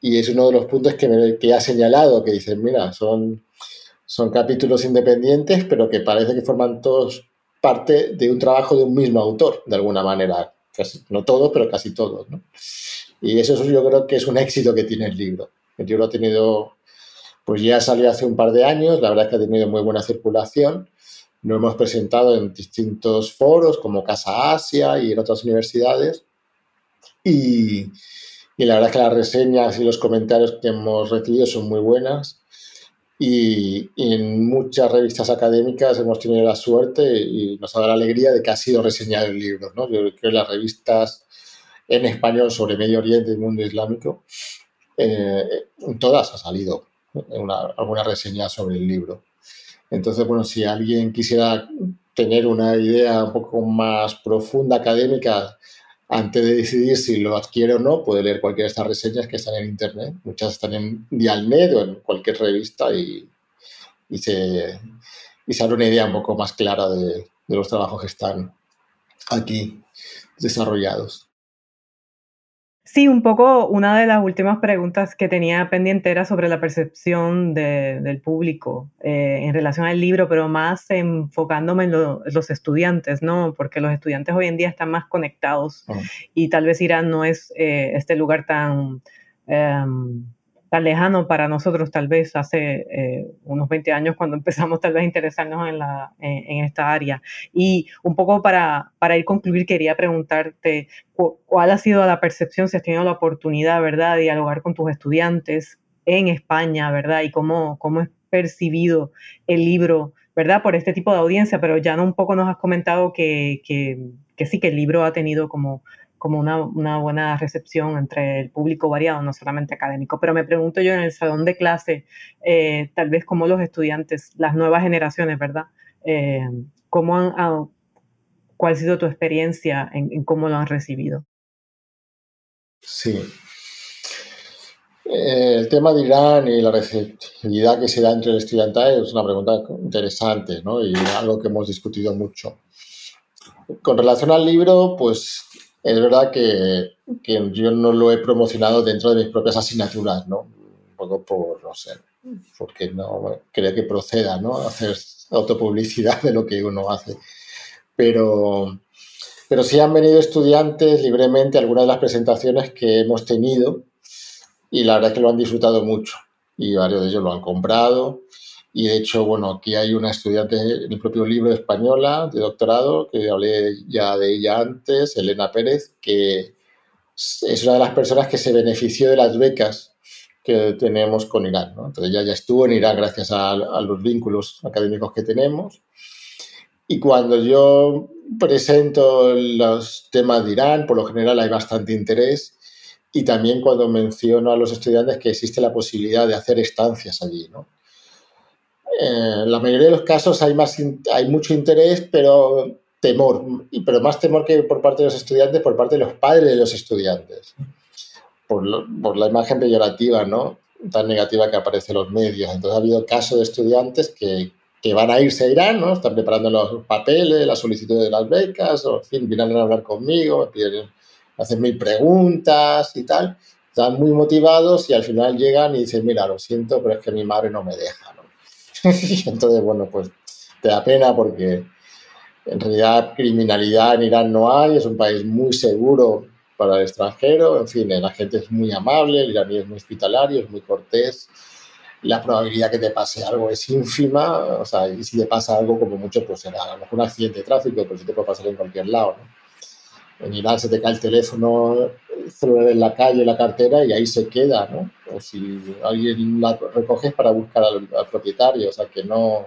y es uno de los puntos que, me, que ha señalado, que dice, mira, son, son capítulos independientes, pero que parece que forman todos parte de un trabajo de un mismo autor, de alguna manera. Casi, no todos, pero casi todos. ¿no? Y eso yo creo que es un éxito que tiene el libro. El libro ha tenido, pues ya salió hace un par de años, la verdad es que ha tenido muy buena circulación. Lo hemos presentado en distintos foros como Casa Asia y en otras universidades. Y, la verdad es que las reseñas y los comentarios que hemos recibido son muy buenas. Y, en muchas revistas académicas hemos tenido la suerte y nos ha dado la alegría de que ha sido reseñado el libro. Yo creo que las revistas en español sobre Medio Oriente y mundo islámico, eh, todas ha salido una, alguna reseña sobre el libro. Entonces, bueno, si alguien quisiera tener una idea un poco más profunda académica antes de decidir si lo adquiere o no, puede leer cualquiera de estas reseñas que están en Internet. Muchas están en Dialnet o en cualquier revista y, y se, y se una idea un poco más clara de, de los trabajos que están aquí desarrollados. Sí, un poco una de las últimas preguntas que tenía pendiente era sobre la percepción de, del público eh, en relación al libro, pero más enfocándome en los estudiantes, ¿no? Porque los estudiantes hoy en día están más conectados y tal vez Irán no es eh, este lugar tan, eh, tan lejano para nosotros tal vez hace eh, unos 20 años cuando *laughs* empezamos tal vez a interesarnos en, la, en, esta área. Y un poco para, para ir concluir, quería preguntarte cuál ha sido la percepción, si has tenido la oportunidad, ¿verdad?, de dialogar con tus estudiantes en España, ¿verdad? Y cómo, cómo es percibido el libro, ¿verdad? Por este tipo de audiencia, pero ya no un poco nos has comentado que, que, que sí, que el libro ha tenido como como una, buena recepción entre el público variado, no solamente académico. Pero me pregunto yo en el salón de clase, eh, tal vez como los estudiantes, las nuevas generaciones, ¿verdad? Eh, ¿cómo ah, ¿Cuál ha sido tu experiencia en, cómo lo han recibido? Sí. Eh, el tema de Irán y la receptividad que se da entre el estudiantado es una pregunta interesante ¿no? y algo que hemos discutido mucho. Con relación al libro, pues es verdad que, yo no lo he promocionado dentro de mis propias asignaturas, ¿no? Un poco por, no sé, porque no creo que proceda, ¿no? Hacer autopublicidad de lo que uno hace. Pero, pero sí han venido estudiantes libremente a algunas de las presentaciones que hemos tenido y la verdad es que lo han disfrutado mucho y varios de ellos lo han comprado y de hecho, bueno, aquí hay una estudiante en el propio libro española de doctorado, que hablé ya de ella antes, Elena Pérez, que es una de las personas que se benefició de las becas que tenemos con Irán. Entonces ella ya estuvo en Irán gracias a, los vínculos académicos que tenemos. Y cuando yo presento los temas de Irán, por lo general hay bastante interés. Y también cuando menciono a los estudiantes que existe la posibilidad de hacer estancias allí, ¿no? En la mayoría de los casos hay, más, hay mucho interés, pero temor, pero más temor que por parte de los estudiantes, por parte de los padres de los estudiantes, por, por la imagen peyorativa, ¿no? tan negativa que aparece en los medios. Entonces ha habido casos de estudiantes que, que van a irse a Irán, ¿no? están preparando los papeles, la solicitud de las becas, o en fin, vienen a hablar conmigo, me piden, hacen mil preguntas y tal. Están muy motivados y al final llegan y dicen, mira, lo siento, pero es que mi madre no me deja. ¿no? *laughs* entonces, bueno, pues te da pena porque en realidad criminalidad en Irán no hay, es un país muy seguro para el extranjero, en fin, la gente es muy amable, el iraní es muy hospitalario, es muy cortés, la probabilidad que te pase algo es ínfima, o sea, y si te pasa algo como mucho, pues será a lo mejor un accidente de tráfico, pero sí te puede pasar en cualquier lado, En Irán se te cae el teléfono celular en la calle, la cartera, y ahí se queda, ¿no? O si alguien la recoge para buscar al, propietario, o sea que no,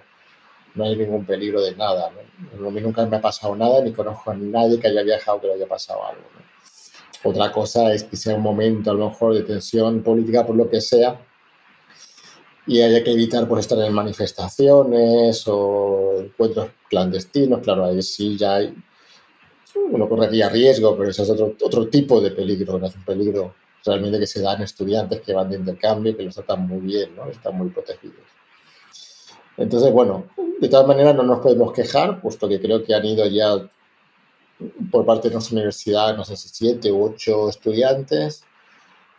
no hay ningún peligro de nada, ¿no? A mí nunca me ha pasado nada, ni conozco a nadie que haya viajado que le haya pasado algo, Otra cosa es que sea un momento a lo mejor de tensión política por lo que sea y haya que evitar pues estar en manifestaciones o encuentros clandestinos, claro, ahí sí ya hay uno correría riesgo, pero eso es otro, otro tipo de peligro, no es un peligro realmente que se dan estudiantes que van de intercambio, que los tratan muy bien, ¿no? están muy protegidos. Entonces, bueno, de todas maneras no nos podemos quejar, puesto que creo que han ido ya por parte de nuestra universidad, no sé si siete u ocho estudiantes,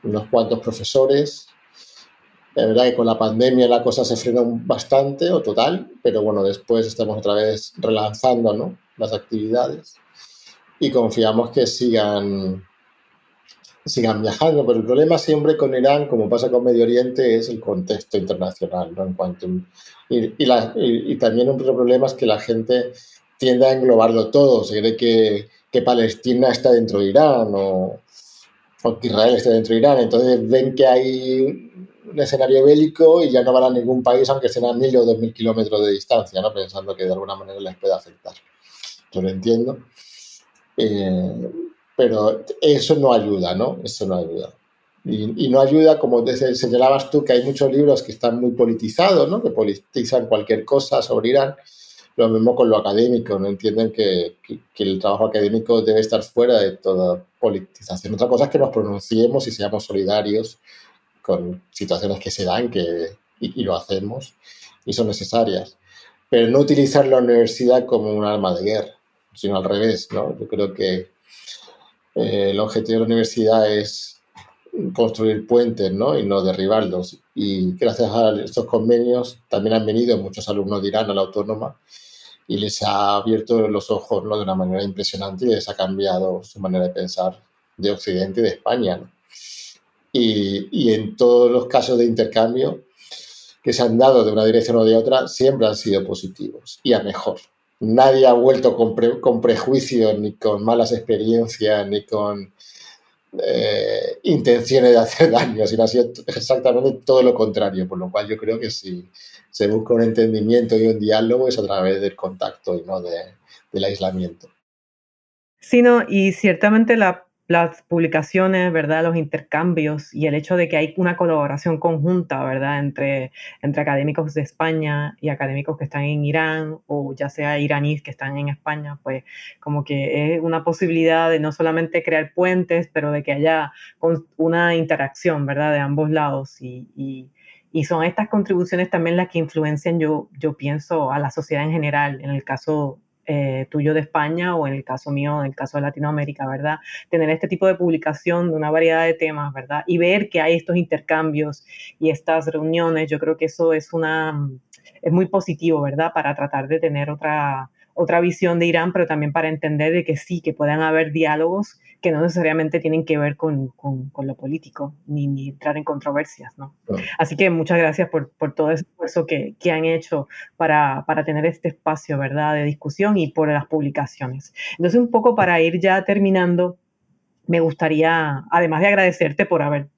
unos cuantos profesores. La verdad que con la pandemia la cosa se frenó bastante o total, pero bueno, después estamos otra vez relanzando ¿no? las actividades y confiamos que sigan, sigan viajando. Pero el problema siempre con Irán, como pasa con Medio Oriente, es el contexto internacional. ¿no? En cuanto, y, la, y, también otro problema es que la gente tiende a englobarlo todo. Se cree que, que Palestina está dentro de Irán o, o, que Israel está dentro de Irán. Entonces ven que hay un escenario bélico y ya no van a ningún país, aunque estén a mil o dos mil kilómetros de distancia, ¿no? pensando que de alguna manera les puede afectar. Yo lo entiendo. Eh, pero eso no ayuda, ¿no? Eso no ayuda. Y, no ayuda, como señalabas tú, que hay muchos libros que están muy politizados, ¿no? Que politizan cualquier cosa sobre Irán. Lo mismo con lo académico, no entienden que, que, el trabajo académico debe estar fuera de toda politización. Otra cosa es que nos pronunciemos y seamos solidarios con situaciones que se dan que, y, y lo hacemos y son necesarias. Pero no utilizar la universidad como un arma de guerra sino al revés, ¿no? Yo creo que eh, el objetivo de la universidad es construir puentes, ¿no? Y no derribarlos. Y gracias a estos convenios también han venido muchos alumnos de Irán a la autónoma y les ha abierto los ojos, ¿no? De una manera impresionante y les ha cambiado su manera de pensar de Occidente y de España, y, en todos los casos de intercambio que se han dado de una dirección o de otra, siempre han sido positivos y a mejor. Nadie ha vuelto con, con prejuicios, ni con malas experiencias, ni con eh, intenciones de hacer *laughs* daño, sino ha sido exactamente todo lo contrario, por lo cual yo creo que si se busca un entendimiento y un diálogo es a través del contacto y no del aislamiento. Sí, no, y ciertamente la las publicaciones, ¿verdad? Los intercambios y el hecho de que hay una colaboración conjunta, ¿verdad? Entre, entre académicos de España y académicos que están en Irán o ya sea iraníes que están en España, pues como que es una posibilidad de no solamente crear puentes, pero de que haya una interacción, ¿verdad? De ambos lados y, y, y son estas contribuciones también las que influencian, yo, yo pienso, a la sociedad en general. En el caso eh, tuyo de España o en el caso mío, en el caso de Latinoamérica, ¿verdad? Tener este tipo de publicación de una variedad de temas, ¿verdad? Y ver que hay estos intercambios y estas reuniones, yo creo que eso es una, es muy positivo, ¿verdad? Para tratar de tener otra, otra visión de Irán, pero también para entender de que sí, que puedan haber diálogos que no necesariamente tienen que ver con, con, lo político, ni, ni, entrar en controversias, ¿no? Así que muchas gracias por, por todo ese esfuerzo que, que han hecho para, para, tener este espacio, ¿verdad?, de discusión y por las publicaciones. Entonces, un poco para ir ya terminando, me gustaría, además de agradecerte por haber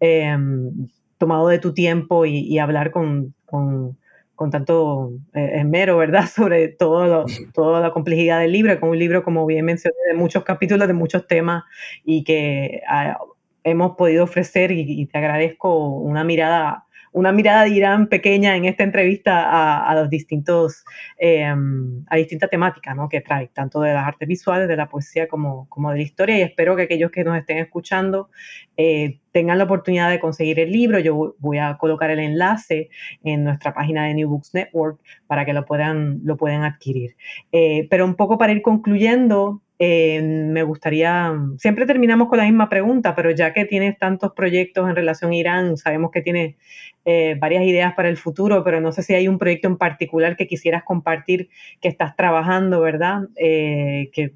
em, tomado de tu tiempo y, y hablar con, con con tanto eh, esmero, ¿verdad?, *laughs* sobre todo toda la complejidad del libro, con un libro, como bien mencioné, de muchos capítulos, de muchos temas y que ah, hemos podido ofrecer y, te agradezco una mirada una mirada de Irán pequeña en esta entrevista a, los distintos, em, a distintas temáticas ¿no? que trae, tanto de las artes visuales, de la poesía como, como de la historia. Y espero que aquellos que nos estén escuchando eh, tengan la oportunidad de conseguir el libro. Yo voy a colocar el enlace en nuestra página de New Books Network para que lo puedan, lo puedan adquirir. Eh, pero un poco para ir concluyendo, eh, me gustaría, siempre terminamos con la misma pregunta, pero ya que tienes tantos proyectos en relación a Irán, sabemos que tienes eh, varias ideas para el futuro, pero no sé si hay un proyecto en particular que quisieras compartir, que estás trabajando, ¿verdad? Eh, que,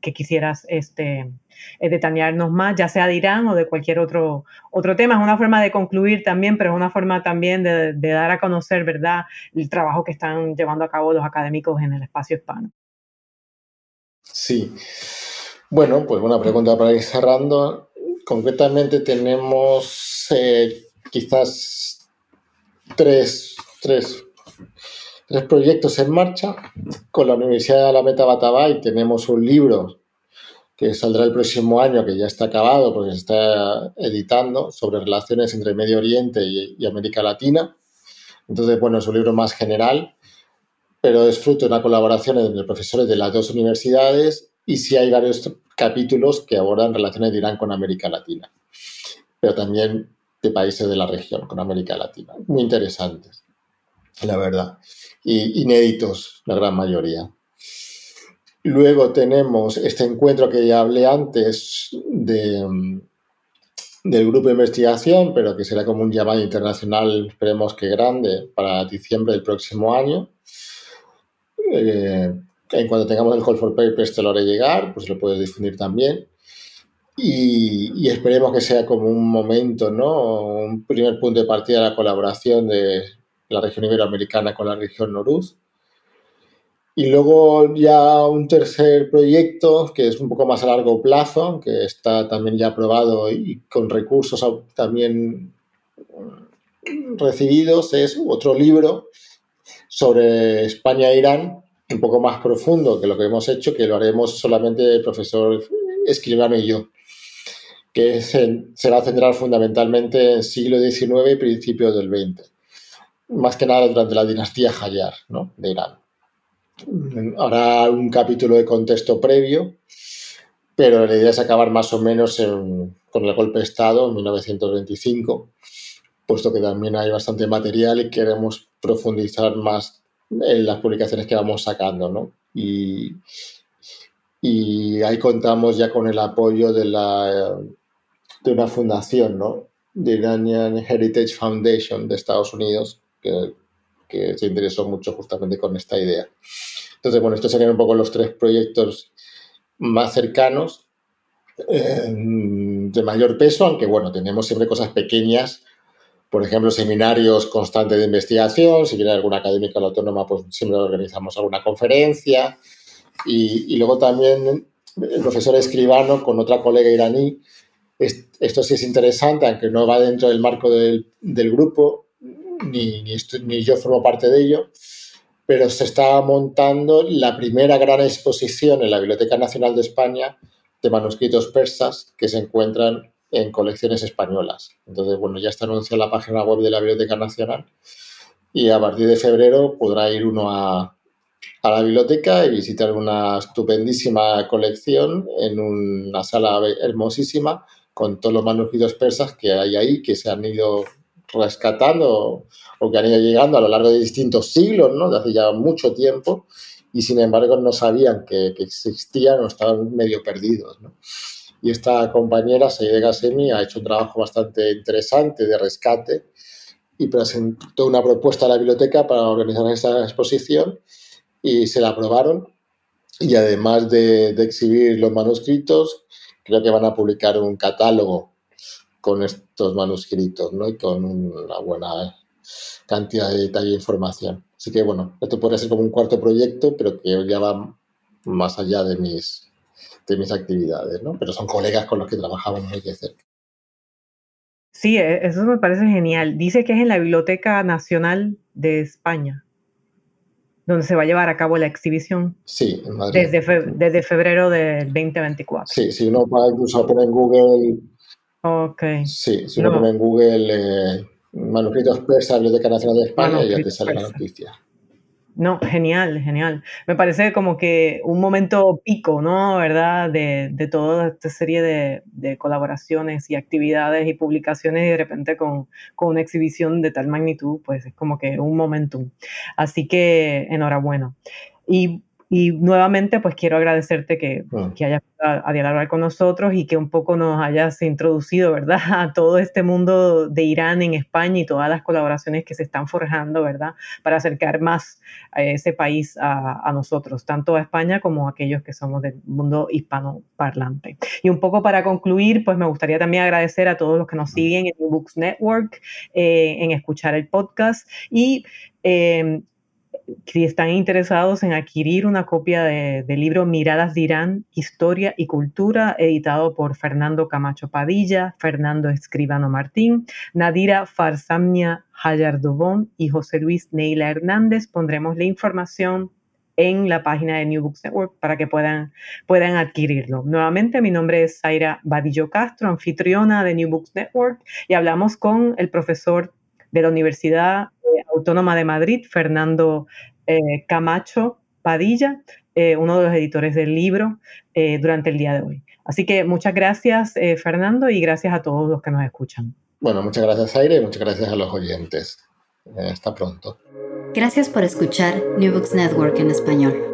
quisieras este, detallarnos más, ya sea de Irán o de cualquier otro, otro tema. Es una forma de concluir también, pero es una forma también de, de dar a conocer, ¿verdad?, el trabajo que están llevando a cabo los académicos en el espacio hispano. Sí. Bueno, pues una pregunta para ir cerrando. Concretamente tenemos eh, quizás tres, tres, tres, proyectos en marcha. Con la Universidad de Alameda Batabay tenemos un libro que saldrá el próximo año, que ya está acabado porque se está editando, sobre relaciones entre Medio Oriente y, y América Latina. Entonces, bueno, es un libro más general pero es fruto de una colaboración entre profesores de las dos universidades y sí hay varios capítulos que abordan relaciones de Irán con América Latina, pero también de países de la región con América Latina. Muy interesantes, la verdad, y inéditos, la gran mayoría. Luego tenemos este encuentro que ya hablé antes de, del grupo de investigación, pero que será como un llamado internacional, esperemos que grande, para diciembre del próximo año, eh, en cuanto tengamos el Call for Papers te lo haré llegar, pues lo puedes difundir también. Y, esperemos que sea como un momento, ¿no? Un primer punto de partida de la colaboración de la región iberoamericana con la región Noruz. Y luego ya un tercer proyecto que es un poco más a largo plazo, que está también ya aprobado y con recursos también recibidos, es otro libro sobre España e Irán, un poco más profundo que lo que hemos hecho, que lo haremos solamente el profesor Escribano y yo, que se, va a centrar fundamentalmente en siglo XIX y principios del XX, más que nada durante la dinastía Hayar ¿no? de Irán. Habrá un capítulo de contexto previo, pero la idea es acabar más o menos con el golpe de Estado en 1925, puesto que también hay bastante material y queremos profundizar más en las publicaciones que vamos sacando, ¿no? Y, y ahí contamos ya con el apoyo de, la, de una fundación, ¿no? De Iranian Heritage Foundation de Estados Unidos, que, que se interesó mucho justamente con esta idea. Entonces, bueno, estos serían un poco los tres proyectos más cercanos. Eh, de mayor peso, aunque bueno, tenemos siempre cosas pequeñas por ejemplo, seminarios constantes de investigación, si viene alguna académica la autónoma, pues siempre organizamos alguna conferencia. Y, luego también el profesor escribano con otra colega iraní. Esto sí es interesante, aunque no va dentro del marco del, grupo, ni, ni, yo formo parte de ello, pero se está montando la primera gran exposición en la Biblioteca Nacional de España de manuscritos persas que se encuentran en colecciones españolas. Entonces, bueno, ya está anunciada la página web de la Biblioteca Nacional y a partir de febrero podrá ir uno a, a la biblioteca y visitar una estupendísima colección en una sala hermosísima con todos los manuscritos persas que hay ahí, que se han ido rescatando o que han ido llegando a lo largo de distintos siglos, ¿no? De hace ya mucho tiempo, y sin embargo no sabían que, que existían o estaban medio perdidos, ¿no? Y esta compañera, Saide Gasemi, ha hecho un trabajo bastante interesante de rescate y presentó una propuesta a la biblioteca para organizar esta exposición y se la aprobaron. Y además de, exhibir los manuscritos, creo que van a publicar un catálogo con estos manuscritos ¿no? y con una buena cantidad de detalle e información. Así que bueno, esto podría ser como un cuarto proyecto, pero que ya va más allá de mis, de mis actividades, ¿no? Pero son colegas con los que trabajamos muy de cerca. Sí, e, eso me parece genial. Dice que es en la Biblioteca Nacional de España, donde se va a llevar a cabo la exhibición. Sí, en Madrid. Desde, desde febrero del 2024. Sí, si uno va incluso a poner en Google. Ok. Sí, si uno pone en Google eh, manuscritos persas, Biblioteca Nacional de España, ya te sale la noticia. No, genial, genial. Me parece como que un momento pico, ¿no? ¿Verdad? De, de toda esta serie de, colaboraciones y actividades y publicaciones y de repente con, con, una exhibición de tal magnitud, pues es como que un momentum. Así que enhorabuena. Y y nuevamente, pues quiero agradecerte que, ah. que hayas a, a, dialogar con nosotros y que un poco nos hayas introducido, ¿verdad?, *laughs* a todo este mundo de Irán en España y todas las colaboraciones que se están forjando, ¿verdad?, para acercar más a ese país a, a nosotros, tanto a España como a aquellos que somos del mundo hispanoparlante. Y un poco para concluir, pues me gustaría también agradecer a todos los que nos siguen en Books Network, eh, en escuchar el podcast y eh, si están interesados en adquirir una copia del libro Miradas de Irán, Historia y Cultura, editado por Fernando Camacho Padilla, Fernando Escribano Martín, Nadira Farsamnia Hayardobón y José Luis Neila Hernández, pondremos la información en la página de New Books Network para que puedan, puedan adquirirlo. Nuevamente, mi nombre es Zaira Badillo Castro, anfitriona de New Books Network, y hablamos con el profesor de la Universidad Autónoma de Madrid, Fernando eh, Camacho Padilla, eh, uno de los editores del libro, eh, durante el día de hoy. Así que muchas gracias, Fernando, y gracias a todos los que nos escuchan. Bueno, muchas gracias, Aire, y muchas gracias a los oyentes. hasta pronto. Gracias por escuchar New Books Network en español.